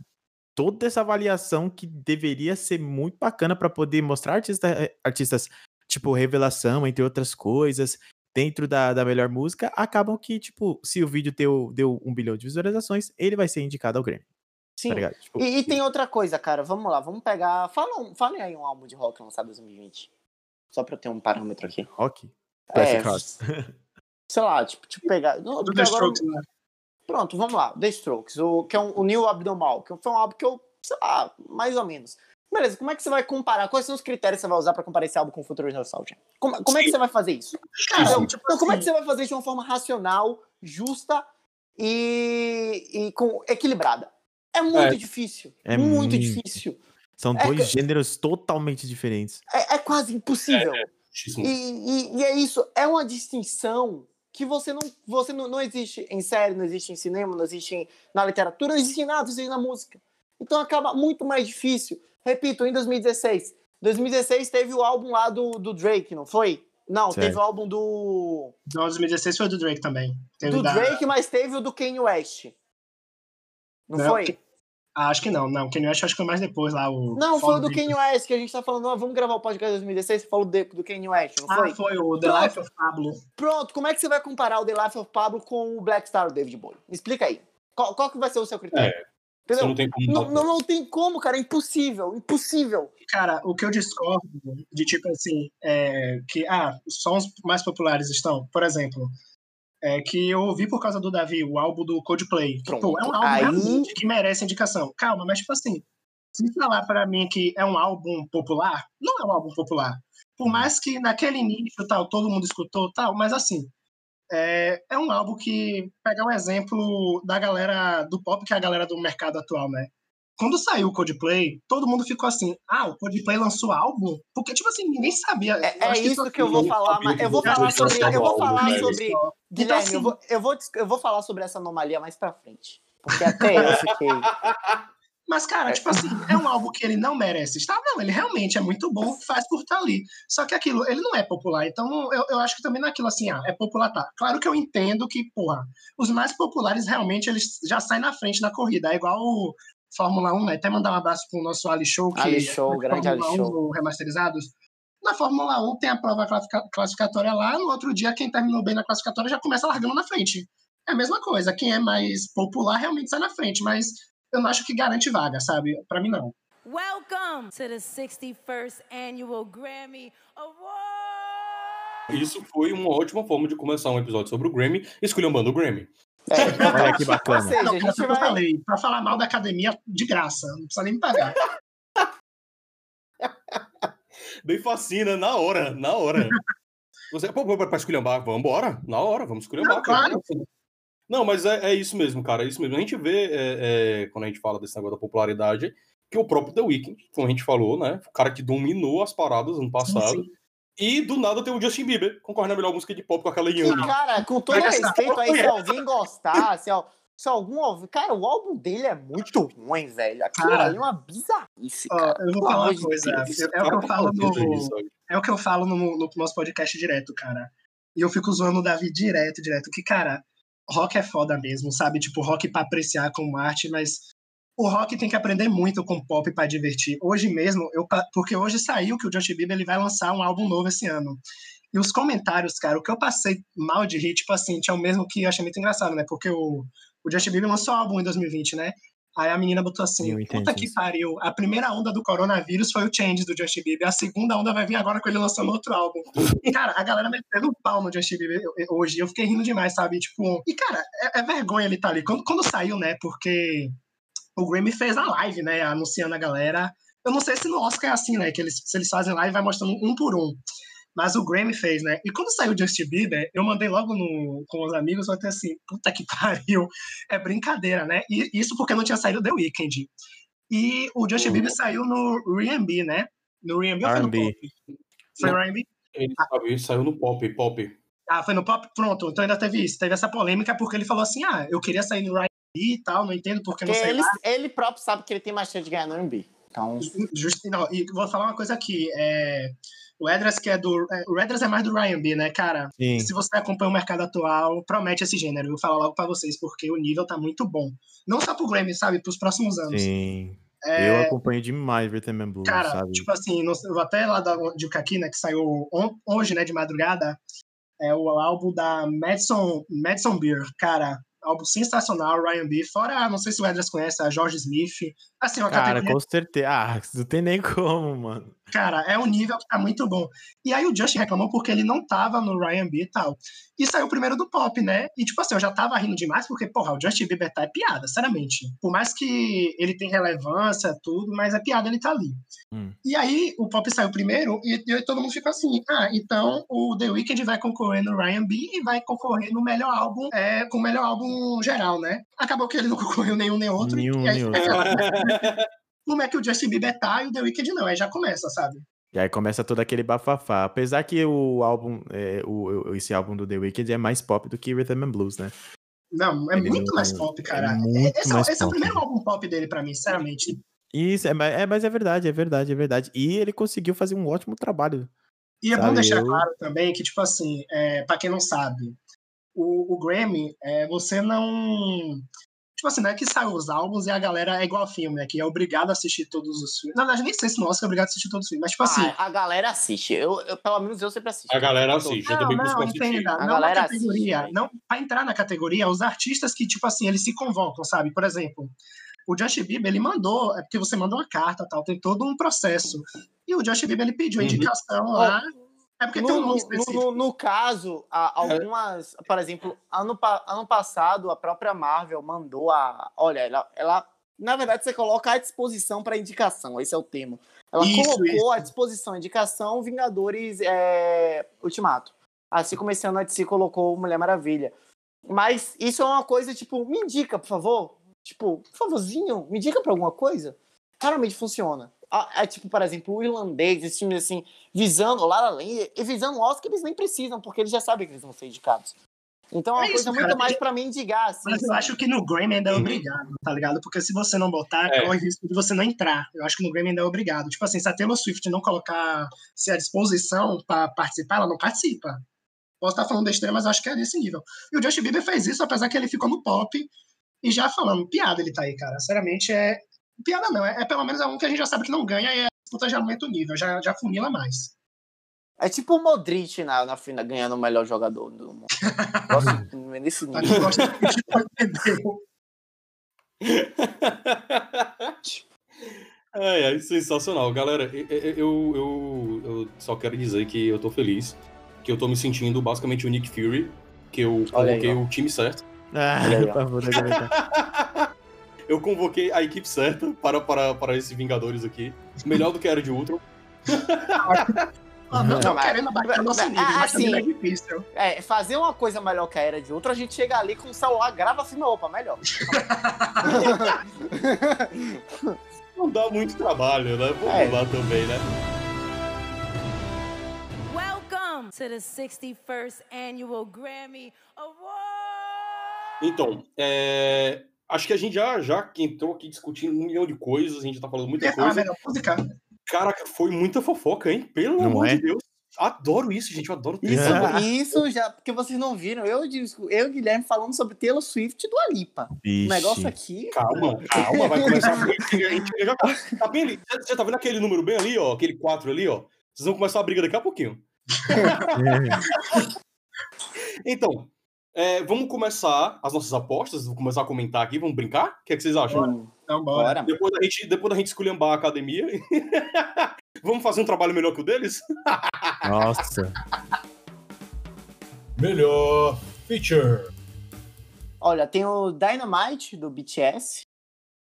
toda essa avaliação que deveria ser muito bacana pra poder mostrar artista, eh, artistas, tipo, revelação, entre outras coisas, dentro da, da melhor música, acabam que, tipo, se o vídeo deu, deu um bilhão de visualizações, ele vai ser indicado ao Grammy, Sim. tá? Tipo, E, e tem outra coisa, cara. Vamos lá, vamos pegar. Fala, um, falem aí um álbum de rock lançado em 2020. Só pra eu ter um parâmetro aqui. rock. É, sei lá, tipo, tipo pegar. Não, The agora- Strokes, né? Pronto, vamos lá. The Strokes, o, que é um, o New Abnormal, que foi um álbum que eu, sei lá, mais ou menos. Beleza, como é que você vai comparar? Quais são os critérios que você vai usar pra comparar esse álbum com Future Nostalgia? Como, como é que você vai fazer isso? Cara, Então, tipo então, como é que você vai fazer de uma forma racional, justa e, e com, equilibrada? É muito É. difícil. É muito, muito. difícil. São É dois que- gêneros totalmente diferentes. É, é quase impossível. Muitíssimo. E, e- e é isso, é uma distinção que você não, você não, não existe em série, não existe em cinema, não existe em- na literatura, não existe em nada, não existe na música. Então acaba muito mais difícil. Repito, em 2016. 2016 teve o álbum lá do, do Drake, não foi? Não, Certo. teve o álbum do, Então, 2016 foi do Drake também. Teve do da- Drake, mas teve o do Kanye West. Não, Não, foi? que- Ah, acho que não, não. Kanye West acho que foi mais depois lá. O Não, foi o do Kanye West que a gente tá falando. ó, vamos gravar o podcast de 2016. Você falou do, do Kanye West, não foi? Ah, foi o The Pronto. Life of Pablo. Pronto, como é que você vai comparar o The Life of Pablo com o Black Star do David Bowie? Me explica aí. Qual, qual que vai ser o seu critério? Você Entendeu? não tem como. Não, não, não tem como, cara. É impossível. Impossível. Cara, o que eu discordo de tipo assim, é que, ah, os mais populares estão, por exemplo, é que eu ouvi por causa do Davi o álbum do Coldplay. Que, Pronto. pô, é um álbum Aí- que merece indicação. Calma, mas tipo assim, se falar pra mim que é um álbum popular, não é um álbum popular. Por mais que naquele nicho tal, todo mundo escutou tal, mas assim, é, é um álbum que pega um exemplo da galera do pop, que é a galera do mercado atual, né? Quando saiu o Coldplay, todo mundo ficou assim, ah, o Coldplay lançou álbum? Porque, tipo assim, ninguém sabia. É, Eu é isso que eu vou falar, mas eu vou falar lançaram sobre. Eu vou falar né? sobre. Então, Guilherme, assim, eu, vou, eu, vou, eu vou falar sobre essa anomalia mais pra frente. Porque até eu fiquei. Mas, cara, tipo assim, é um álbum que ele não merece estar. Não, ele realmente é muito bom, faz por estar ali. Só que aquilo, ele não é popular. Então, eu, eu acho que também não é aquilo assim, ah, é popular, tá. Claro que eu entendo que, porra, os mais populares realmente eles já saem na frente na corrida. É igual o Fórmula 1, né? Até mandar um abraço pro nosso Ali Show, que Ali Show, é grande Fórmula Ali 1 Show. Remasterizados. Na Fórmula 1 tem a prova classifica- classificatória lá, no outro dia quem terminou bem na classificatória já começa largando na frente. É a mesma coisa, quem é mais popular realmente sai na frente, mas eu não acho que garante vaga, sabe? Pra mim não. Welcome to the 61st Annual Grammy Award. Isso foi uma ótima forma de começar um episódio sobre o Grammy, esculhambando o Grammy. É, Olha que bacana. seja, Não, a é que eu vai. falei, pra falar mal da academia de graça, não precisa nem me pagar. Bem fascina, na hora, na hora. Você, pô, pô, pra esculhambar, vambora, na hora, vamos esculhambar. Não, claro. Não, mas é, é isso mesmo, cara, é isso mesmo. A gente vê, é, é, quando a gente fala desse negócio da popularidade, que o próprio The Weeknd, como a gente falou, né, o cara que dominou as paradas ano passado, sim. e do nada tem o Justin Bieber concorrendo a melhor música de pop com aquela E, Yanni. cara, com todo respeito aí, se alguém gostar, se, se algum. Cara, o álbum dele é muito ruim, velho. Aquilo Cara. ali é uma bizarrice, Ó, cara. eu vou falar uma de coisa. É o que eu falo no, é o que eu falo no, no nosso podcast direto, cara. E eu fico zoando o Davi direto, direto. Que, cara, rock é foda mesmo, sabe? Tipo, rock pra apreciar como arte, mas o rock tem que aprender muito com pop pra divertir. Hoje mesmo, eu, porque hoje saiu que o Justin Bieber ele vai lançar um álbum novo esse ano. E os comentários, cara, o que eu passei mal de rir, tipo assim, tinha o mesmo que eu achei muito engraçado, né? Porque o, o Justin Bieber lançou álbum em 2020, né? Aí a menina botou assim, puta que pariu, a primeira onda do coronavírus foi o Change do Justin Bieber, a segunda onda vai vir agora com ele lançando outro álbum. E, cara, a galera metendo o pau no Justin Bieber hoje, eu fiquei rindo demais, sabe? Tipo, e, cara, é, é vergonha ele estar ali. Quando, quando saiu, né, porque o Grammy fez a live, né, anunciando a galera. Eu não sei se no Oscar é assim, né, que eles, se eles fazem live, vai mostrando um por um. Mas o Grammy fez, né? E quando saiu o Justin Bieber, eu mandei logo no, com os amigos, eu até assim, puta que pariu, é brincadeira, né? E isso porque não tinha saído The Weeknd. E o Justin Uhum. Bieber saiu no R&B, né? No R&B ou foi no pop? Foi Não. R&B? Ele sabe, saiu no pop, pop. Ah, foi no pop? Pronto, então ainda teve isso. Teve essa polêmica porque ele falou assim, ah, eu queria sair no R&B e tal, não entendo porque não sei ele, lá. ele próprio sabe que ele tem mais chance de ganhar no R&B. Então, Justo, não, e vou falar uma coisa aqui. É, o Edras, que é do. é, o Edras é mais do Ryan B, né, cara? Sim. Se você acompanha o mercado atual, promete esse gênero. Eu vou falar logo pra vocês, porque o nível tá muito bom. Não só pro Grammy, sabe? Pros próximos anos. Sim. É, Eu acompanho demais Rhythm and Blues, cara, sabe? tipo assim, sei, eu vou até lá da dica aqui, né, que saiu on- hoje, né, de madrugada. É o álbum da Madison, Madison Beer. Cara, álbum sensacional, Ryan B. Fora, não sei se o Edras conhece, a George Smith. Assim, uma Cara, categoria com certeza. Ah, não tem nem como, mano. Cara, é um nível que tá muito bom. E aí o Justin reclamou porque ele não tava no Ryan B e tal. E saiu primeiro do pop, né? E tipo assim, eu já tava rindo demais porque, porra, o Justin Bieber tá é piada, sinceramente. Por mais que ele tem relevância, tudo, mas é piada ele tá ali. Hum. E aí o pop saiu primeiro e, e todo mundo ficou assim, ah, então o The Weeknd vai concorrer no Ryan B e vai concorrer no melhor álbum, é, com o melhor álbum geral, né? Acabou que ele não concorreu nenhum nem outro. Nenhum e aí, nem outro. como é que o Justin Bieber tá e o The Weeknd não. Aí já começa, sabe? E aí começa todo aquele bafafá. Apesar que o álbum, é, o, esse álbum do The Weeknd é mais pop do que Rhythm and Blues, né? Não, é Ele muito não- mais pop, cara. é muito esse é, mais esse é o pop. primeiro álbum pop dele pra mim, sinceramente. Isso, é, é, mas é verdade, é verdade, é verdade. E ele conseguiu fazer um ótimo trabalho. E é bom Sabe, deixar eu- claro também que, tipo assim, é, para quem não sabe, o, o Grammy, é, você não. Tipo assim, não é que saiu os álbuns e a galera é igual a filme, né? Que é obrigado a assistir todos os filmes. Na verdade, nem sei se no Oscar é obrigado a assistir todos os filmes, mas, tipo assim. Ah, a galera assiste. Eu, eu- pelo menos eu sempre assisto. A galera assiste, eu Não, também não, busco assistir. entenda. A Não galera na categoria. assiste. Não, pra entrar na categoria, os artistas que, tipo assim, eles se convocam, sabe? Por exemplo, o Josh Bieber, ele mandou, é porque você mandou uma carta tal, tem todo um processo. E o Josh Bieber, ele pediu a Uhum. indicação lá. É porque No, tem um nome no- no- no caso, algumas, por exemplo, ano, ano passado a própria Marvel mandou a. Olha, ela, ela- na verdade, você coloca à disposição para indicação, esse é o termo. Ela Isso, colocou isso. à disposição indicação Vingadores é, Ultimato. Assim como esse ano a DC colocou Mulher Maravilha. Mas isso é uma coisa, tipo, me indica, por favor. Tipo, por favorzinho, me indica pra alguma coisa. Raramente funciona. É tipo, por exemplo, o irlandês, esses filmes assim, visando La Land, e visando o Oscar, eles nem precisam, porque eles já sabem que eles vão ser indicados. Então é uma É coisa isso, muito cara, mais pra me indigar, assim. Mas eu acho que no Grammy ainda é Uhum. obrigado, tá ligado? Porque se você não botar, É. corre o risco de você não entrar. Eu acho que no Grammy ainda é obrigado. Tipo assim, se a Taylor Swift não colocar se à disposição pra participar, ela não participa. Posso estar falando besteira, mas eu acho que é nesse nível. E o Justin Bieber fez isso, apesar que ele ficou no pop. E já falando, piada ele tá aí, cara. Sinceramente, é. Piada não, é, é pelo menos é um que a gente já sabe que não ganha e a disputa já aumenta o nível, já, já funila mais. É tipo o Modric na, na final, ganhando o melhor jogador do mundo. Gosto nesse A nível. gente gosta de? É, é sensacional. Galera, eu, eu, eu, só quero dizer que eu tô feliz, que eu tô me sentindo basicamente o Nick Fury, que eu Olha aí, o time certo. Ah, por favor. Eu convoquei a equipe certa para, para, para esses Vingadores aqui. Melhor do que era de Ultron. Ah, não, Não, mas- querendo abaixar o nosso nível, ah, mas assim, é difícil. É, fazer uma coisa melhor que a era de outra, a gente chega ali com o celular, grava assim, opa, melhor. Não dá muito trabalho, né? Vamos É. lá também, né? Welcome to the 61st Annual Grammy Awards. Então, é, acho que a gente já, já entrou aqui discutindo um milhão de coisas, a gente tá falando muita a coisa. melhor música? Caraca, foi muita fofoca, hein? Pelo Não amor é? de Deus. Adoro isso, gente. Eu adoro ter Isso, Ah. isso já, porque vocês não viram, eu, disse- eu e o Guilherme falando sobre Taylor Swift do Alipa. O negócio aqui. Calma, calma, vai começar a briga. A gente já tá, tá bem ali. Você- Você tá vendo aquele número bem ali, ó? Aquele 4 ali, ó? Vocês vão começar a briga daqui a pouquinho. Então, é, vamos começar as nossas apostas. Vou começar a comentar aqui. Vamos brincar? O que, é que vocês acham? Hum, Então, bora. bora. Depois da gente, depois da gente esculhambar a academia, vamos fazer um trabalho melhor que o deles? Nossa. Melhor feature. Olha, tem o Dynamite do BTS.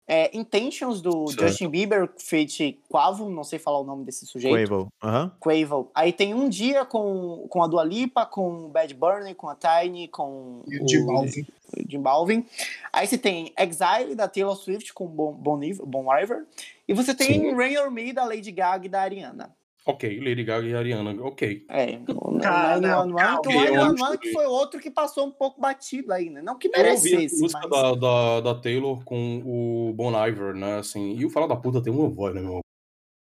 É, Intentions do Certo. Justin Bieber, feat Quavo, não sei falar o nome desse sujeito. Quavo. Quavo. Aí tem um dia com, com a Dua Lipa, com o Bad Bunny, com a Tiny, com E o J Balvin. o Jim Balvin. Aí você tem Exile da Taylor Swift com Bon, bon, bon Iver. E você tem Sim. Rain or Me da Lady Gaga e da Ariana. Ok, Lady Gaga e Ariana. Ok. É, Cara, não, que o One que- foi outro que passou um pouco batido aí, né? Não que Eu ouvi merecesse, a música mas... da, da, da Taylor com o Bon Iver, né? Assim, e o Fala da Puta tem uma voz, né, meu?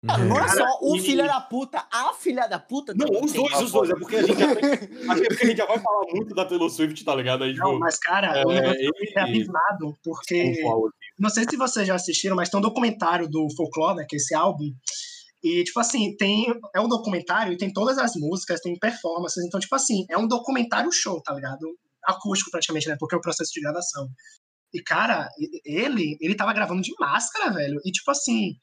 Ah, não é só o e- filho da puta, a filha da puta. Não, os dois, os dois. É porque a gente já é porque a gente já vai falar muito da Taylor Swift, tá ligado? Aí, tipo, Não, mas, cara, é, o negócio é abismado, porque. Não sei se vocês já assistiram, mas tem um documentário do Folklore, né, que é esse álbum. E, tipo assim, tem. É um documentário e tem todas as músicas, tem performances. Então, tipo assim, é um documentário show, tá ligado? Acústico praticamente, né? Porque é o processo de gravação. E, cara, ele, ele tava gravando de máscara, velho. E, tipo assim.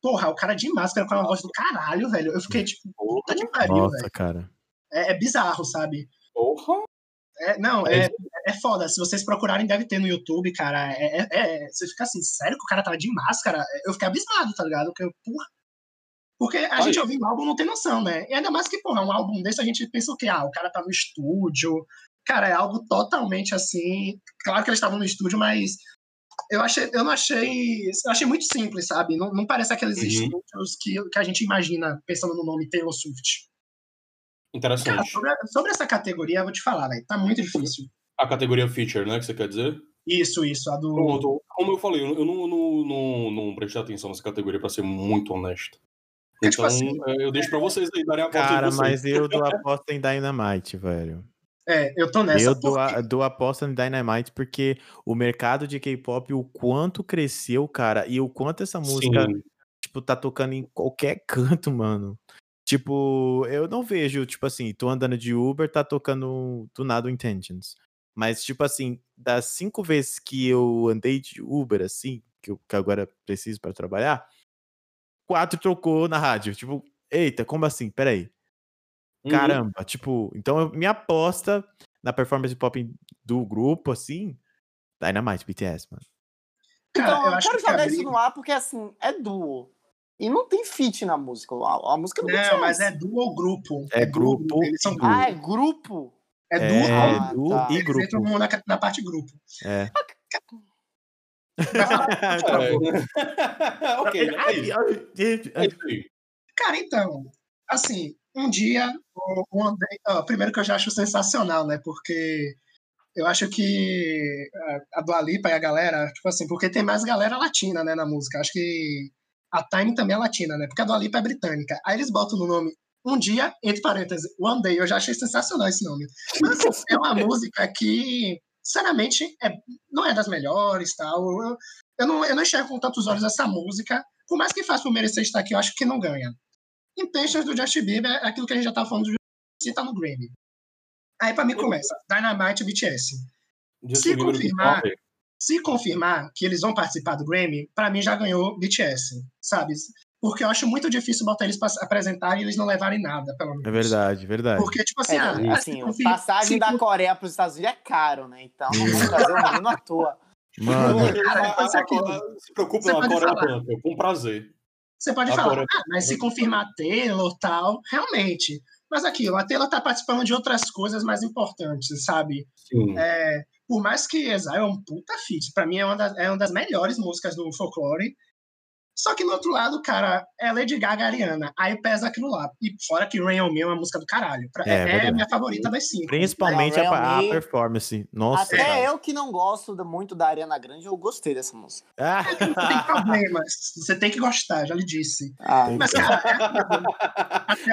Porra, o cara de máscara com a voz do caralho, velho. Eu fiquei, tipo, puta que pariu, Nossa, velho. cara. É, é bizarro, sabe? Porra! É, não, É é, é foda. Se vocês procurarem, deve ter no YouTube, cara. É, é- é- você fica assim, sério que o cara tava de máscara? Eu fiquei abismado, tá ligado? Porque, porra. Porque a gente ouvindo o álbum não tem noção, né? E ainda mais que, porra, um álbum desse a gente pensa o quê? Ah, o cara tá no estúdio. Cara, é algo totalmente assim. Claro que eles estavam no estúdio, mas eu, achei, eu não achei. Eu achei muito simples, sabe? Não, não parece aqueles Uhum. estúdios que, que a gente imagina pensando no nome Taylor Swift. Cara, Interessante. sobre, sobre essa categoria, eu vou te falar, velho. Tá muito difícil. A categoria feature, né? Que você quer dizer? Isso, isso. A do. Pronto. Como eu falei, eu não, não, não, não prestei atenção nessa categoria, pra ser muito honesto. É tipo Então, assim- é, eu deixo pra vocês aí darem a voz Cara, mas eu dou aposta em Dynamite, velho. É, eu tô nessa. eu dou, porque- a- dou aposta em Dynamite porque o mercado de K-pop, o quanto cresceu, cara, e o quanto essa música, Sim. tipo, tá tocando em qualquer canto, mano. Tipo, eu não vejo, tipo assim, tô andando de Uber, tá tocando do nada o Intentions. Mas, tipo assim, das cinco vezes que eu andei de Uber, assim, que, eu, que agora preciso para trabalhar, quatro trocou na rádio. Tipo, eita, como assim? Peraí. Uhum. Caramba, tipo, então eu, minha aposta na performance pop do grupo, assim, Dynamite, BTS, mano. Cara, então, eu eu, acho quero que jogar isso briga- no ar porque, assim, é duo. E não tem feat na música. A, a música é do Não, BTS. mas é duo ou grupo? É duo, grupo Eles são grupo. Ah, é grupo? É É, duo Ah, tá. e Eles entram grupo. no- na, na parte grupo. É. É. ok, é. É aí. Cara, então, assim, um dia, o, o André, ó, primeiro que eu já acho sensacional, né? Porque eu acho que a, a Dua Lipa e a galera, tipo assim, porque tem mais galera latina, né, na música. Acho que a Time também é latina, né? Porque a Dua Lipa é britânica. Aí eles botam no nome Um Dia, entre parênteses, One Day. Eu já achei sensacional esse nome. Mas assim, é uma música que, sinceramente, é, não é das melhores, tal. Eu, eu, não, eu não enxergo com tantos olhos essa música. Por mais que faça por merecer estar aqui, eu acho que não ganha. Intentions do Justin Bieber é aquilo que a gente já tava falando do se tá no Grammy. Aí pra mim começa Dynamite BTS. Justin Se confirmar-. Se confirmar que eles vão participar do Grammy, pra mim já ganhou BTS, sabe? Porque eu acho muito difícil botar eles pra se apresentar e eles não levarem nada, pelo menos. É verdade, verdade. Porque, tipo assim, É, ah, ah, assim, a confir- passagem da Coreia para os Estados Unidos é caro, né? Então não vamos o menino à toa. Mano, Cara, A- mas a- é a- Se preocupa pode Coreia falar. Panther, com prazer. Você pode falar, ah, mas se confirmar Taylor tal, realmente. Mas aquilo, a Taylor tá participando de outras coisas mais importantes, sabe? Sim. É, por mais que Exile é um puta feat, pra mim é uma, das, é uma das melhores músicas do folclore. Só que no outro lado, cara, é Lady Gaga Ariana. Aí pesa aquilo lá. E fora que Rain on Me é uma música do caralho. Pra- É, É, é a verdade. minha favorita das cinco. principalmente a, Real a Me- performance. Nossa, Até cara. eu que não gosto muito da Ariana Grande, eu gostei dessa música. Ah, Não tem problemas. Você tem que gostar, já lhe disse. Ah, Mas, cara, é,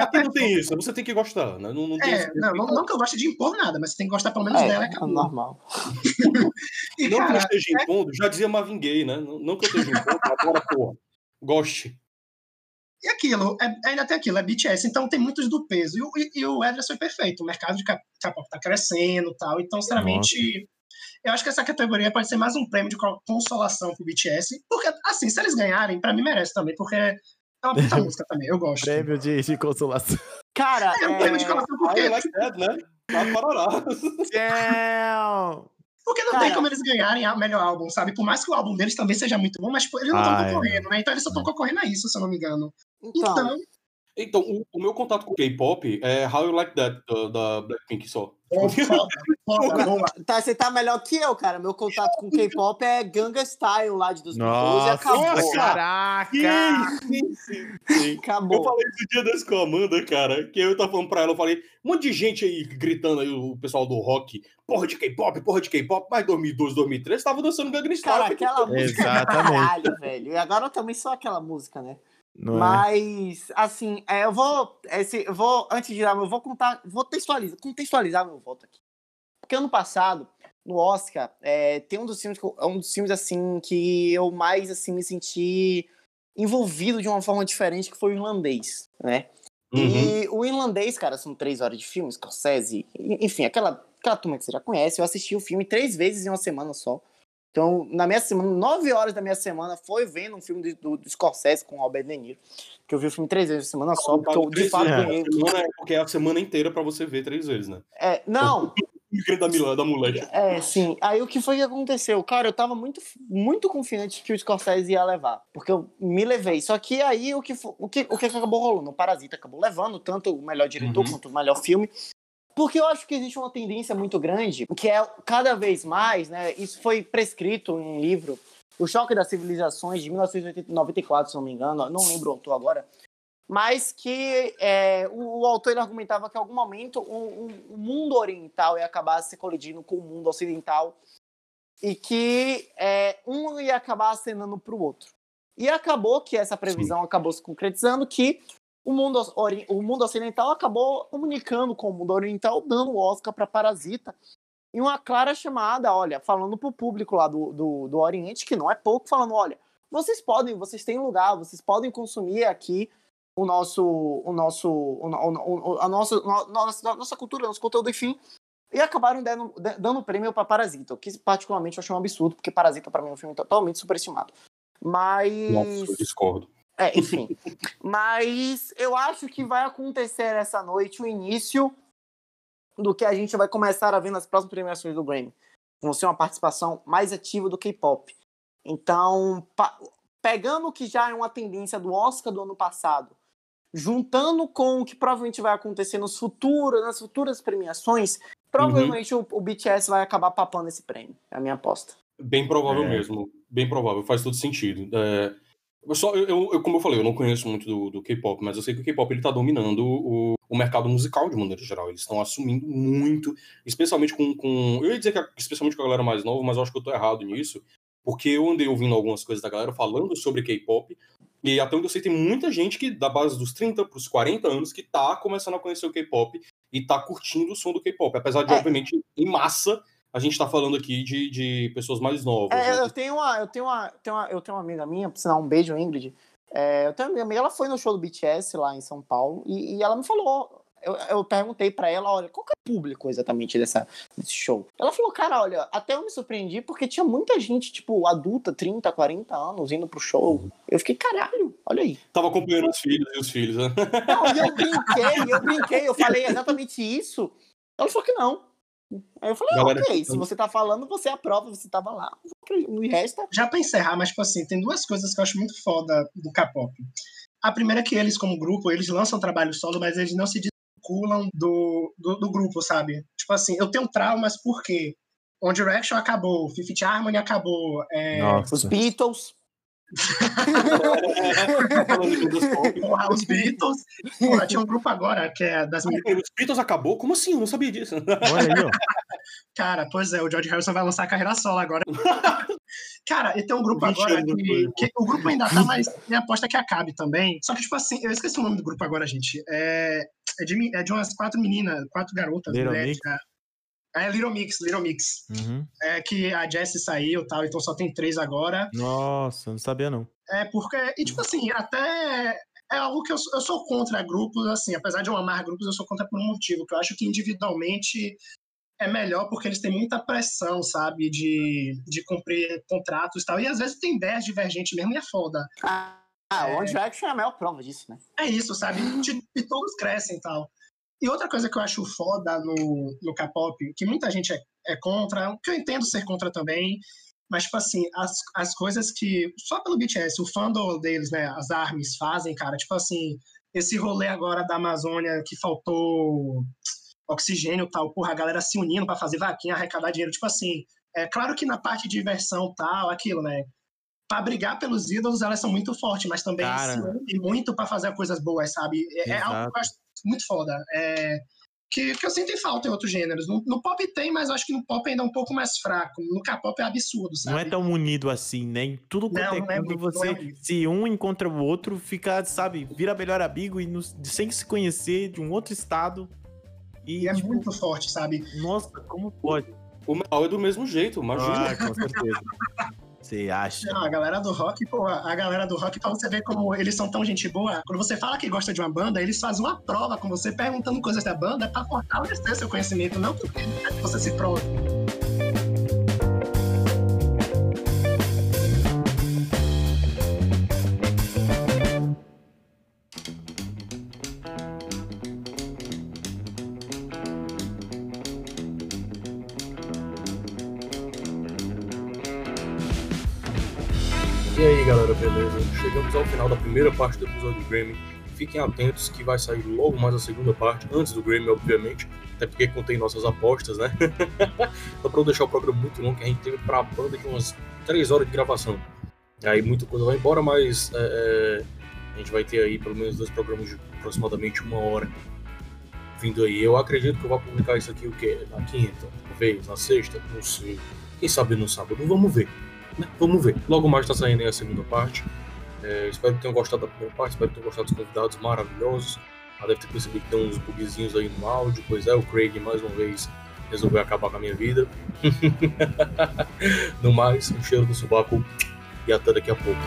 até a Aqui não tem isso, você tem que gostar, né? Não, não tem É, não, não, não que eu goste de impor nada, mas você tem que gostar pelo menos é, dela. é acabou. normal. E, Não que eu cara, esteja impondo, já dizia Marvin Gaye, né? Não, não que eu esteja impondo, agora, porra. Goste. E aquilo, é- ainda tem aquilo, é BTS, então tem muitos do peso. E, o- e, e o Edras foi perfeito, o mercado de K-pop tá crescendo e tal. Então, sinceramente, eu acho que essa categoria pode ser mais um prêmio de co- consolação pro BTS. Porque, assim, se eles ganharem, pra mim merece também, porque é uma puta música também, eu gosto. prêmio de, de consolação. Cara, É um prêmio de consolação porque, I like that, né? Tá parará. Damn! Porque não Cara. tem como eles ganharem o melhor álbum, sabe? Por mais que o álbum deles também seja muito bom, mas tipo, eles não estão Ah, é. concorrendo, né? Então eles só estão concorrendo a isso, se eu não me engano. então, Então, Então, o, o meu contato com K-pop é How You Like That, da, da Blackpink só. Tá, você tá melhor que eu, cara. Meu contato com K-pop é Ganga Style lá de 2012 e acabou. caraca! Sim, sim, sim. Eu Acabou. falei esse dia desse com a Amanda, cara, que eu tava falando pra ela, eu falei, um monte de gente aí gritando aí, o pessoal do rock, porra de K-pop, porra de K-pop, mas 2012, 2013 tava dançando Gangnam Style. Cara, aquela música do Exatamente. caralho, velho. E agora eu também sou aquela música, né? Não é? Mas, assim, é, eu vou. Esse, eu vou, antes de dar, eu vou contar, vou textualizar, contextualizar meu voto aqui. Porque ano passado, no Oscar, é, tem um dos filmes, que eu- é um dos filmes assim que eu mais assim me senti envolvido de uma forma diferente, que foi o irlandês, né? Uhum. E o irlandês, cara, são três horas de filme, Scorsese, enfim, aquela, aquela turma que você já conhece. Eu assisti o filme três vezes em uma semana só. Então, na minha semana, nove horas da minha semana foi vendo um filme do, do, do Scorsese com o Robert De Niro. Que eu vi o filme três vezes na semana só, porque eu de fato ganhei. semana é porque é a semana inteira pra você ver três vezes, né? É, não, segredo da, Milã, da mulher. é, sim. Aí o que foi que aconteceu? Cara, eu tava muito, muito confiante que o Scorsese ia levar. Porque eu me levei. Só que aí o que, o que, o que acabou rolando? O Parasita acabou levando tanto o melhor diretor Uhum. quanto o melhor filme. Porque eu acho que existe uma tendência muito grande, que é cada vez mais, né? Isso foi prescrito em um livro, O Choque das Civilizações, de 1994, se não me engano, não lembro o autor agora, mas que é, o, o, autor ele argumentava que em algum momento o, o, mundo oriental ia acabar se colidindo com o mundo ocidental e que é, um ia acabar acenando para o outro. E acabou que essa previsão Sim. acabou se concretizando que o mundo, o mundo ocidental acabou comunicando com o mundo oriental, dando o Oscar para Parasita. E uma clara chamada, olha, falando para o público lá do, do, do Oriente, que não é pouco, falando: olha, vocês podem, vocês têm lugar, vocês podem consumir aqui o nosso, o nosso, a nossa, nossa, nossa cultura, nosso conteúdo, enfim. E acabaram dando, dando prêmio para Parasita, o que particularmente eu achei um absurdo, porque Parasita para mim é um filme totalmente superestimado. Mas. Nossa, eu discordo. É, enfim. Mas eu acho que vai acontecer essa noite o início do que a gente vai começar a ver nas próximas premiações do Grammy. Vão ser uma participação mais ativa do K-pop. Então, pegando o que já é uma tendência do Oscar do ano passado, juntando com o que provavelmente vai acontecer nos futuros, nas futuras premiações, provavelmente uhum. o, o, BTS vai acabar papando esse prêmio. É a minha aposta. Bem provável é. mesmo. Bem provável. Faz todo sentido. É, eu só, eu, eu, como eu falei, eu não conheço muito do, do K-pop, mas eu sei que o K-pop ele tá dominando o, o mercado musical de maneira geral. Eles estão assumindo muito, especialmente com, com. Eu ia dizer que especialmente com a galera mais nova, mas eu acho que eu tô errado nisso, porque eu andei ouvindo algumas coisas da galera falando sobre K-pop, e até onde eu sei, tem muita gente que, da base dos 30 pros 40 anos, que tá começando a conhecer o K-pop e tá curtindo o som do K-pop. Apesar de, é. obviamente, em massa, a gente tá falando aqui de, de pessoas mais novas. É, né? eu, tenho uma, eu, tenho uma, tenho uma, eu tenho uma amiga minha, por sinal, um beijo, Ingrid. É, eu tenho uma amiga, ela foi no show do BTS lá em São Paulo e, e ela me falou. Eu, eu perguntei para ela, olha, qual que é o público exatamente dessa, desse show? Ela falou, cara, olha, até eu me surpreendi porque tinha muita gente, tipo, adulta, 30, 40 anos, indo pro show. Eu fiquei, caralho, olha aí. Tava acompanhando os filhos e os filhos, né? Não, e eu brinquei, eu brinquei, eu falei exatamente isso. Ela falou que não. Aí eu falei, Galera, ok, se você tá falando, você aprova, você tava lá. No resto. Já pra encerrar, mas, tipo assim, tem duas coisas que eu acho muito foda do K-pop. A primeira é que eles, como grupo, eles lançam trabalho solo, mas eles não se desvinculam do, do, do grupo, sabe? Tipo assim, eu tenho traumas porque One Direction acabou, Fifth Harmony acabou, é... os Beatles Porra, os Beatles. Porra, tinha um grupo agora que é das meninas. Os Beatles acabou? Como assim? Eu não sabia disso. Olha aí, ó. Cara, pois é, o George Harrison vai lançar a carreira solo agora. Cara, e tem um grupo agora que, que, O grupo ainda tá, mas minha aposta é que acabe também. Só que, tipo assim, eu esqueci o nome do grupo agora, gente. É, é, de, é de umas quatro meninas, quatro garotas, mulheres. É Little Mix, Little Mix. Uhum. É que a Jessie saiu e tal, então só tem três agora. Nossa, não sabia não. É porque, e tipo assim, até é algo que eu, eu sou contra grupos, assim, apesar de eu amar grupos, eu sou contra por um motivo, que eu acho que individualmente é melhor porque eles têm muita pressão, sabe, de, de cumprir contratos e tal, e às vezes tem ideias divergentes mesmo e é foda. Ah, é... One Direction é a maior prova disso, né? É isso, sabe, e todos crescem e tal. E outra coisa que eu acho foda no, no K-pop, que muita gente é, é contra, que eu entendo ser contra também, mas, tipo assim, as, as coisas que. Só pelo BTS, o fandom deles, né? As armas fazem, cara. Tipo assim, esse rolê agora da Amazônia que faltou oxigênio e tal, porra, a galera se unindo para fazer vaquinha, arrecadar dinheiro. Tipo assim, é claro que na parte de diversão tal, aquilo, né? Pra brigar pelos ídolos, elas são muito fortes, mas também cara. se unem muito para fazer coisas boas, sabe? É, é algo que eu acho muito foda. É, que, que eu sinto falta em outros gêneros. No, no, pop tem, mas acho que no pop ainda é um pouco mais fraco. No K-pop é absurdo, sabe? Não é tão unido assim, né? tudo quanto não, é, não é quando você é se um encontra o outro, fica, sabe, vira melhor amigo e sem se conhecer de um outro estado. E, e é tipo, muito forte, sabe? Nossa, como pode? O metal é do mesmo jeito, imagina. Ah, com certeza. Você acha? Não, a galera do rock, pô, a galera do rock, pra você ver como eles são tão gente boa, quando você fala que gosta de uma banda, eles fazem uma prova com você perguntando coisas da banda pra fortalecer seu conhecimento, não porque você se prova. Primeira parte do episódio do Grammy. fiquem atentos que vai sair logo mais a segunda parte, antes do Grammy, obviamente, até porque contém nossas apostas, né? Só pra não deixar o programa muito longo, que a gente teve pra banda de umas 3 horas de gravação. Aí muita coisa vai embora, mas é, é, a gente vai ter aí pelo menos dois programas de aproximadamente uma hora vindo aí. Eu acredito que eu vou publicar isso aqui o quê? Na quinta, talvez, na sexta, não sei. Quem sabe no sábado, vamos ver. Né? Vamos ver. Logo mais tá saindo aí a segunda parte. É, espero que tenham gostado da primeira parte, espero que tenham gostado dos convidados maravilhosos. Já deve ter percebido que tem uns bugzinhos aí no áudio. Pois é, o Craig mais uma vez resolveu acabar com a minha vida. no mais, um cheiro do subaco e até daqui a pouco.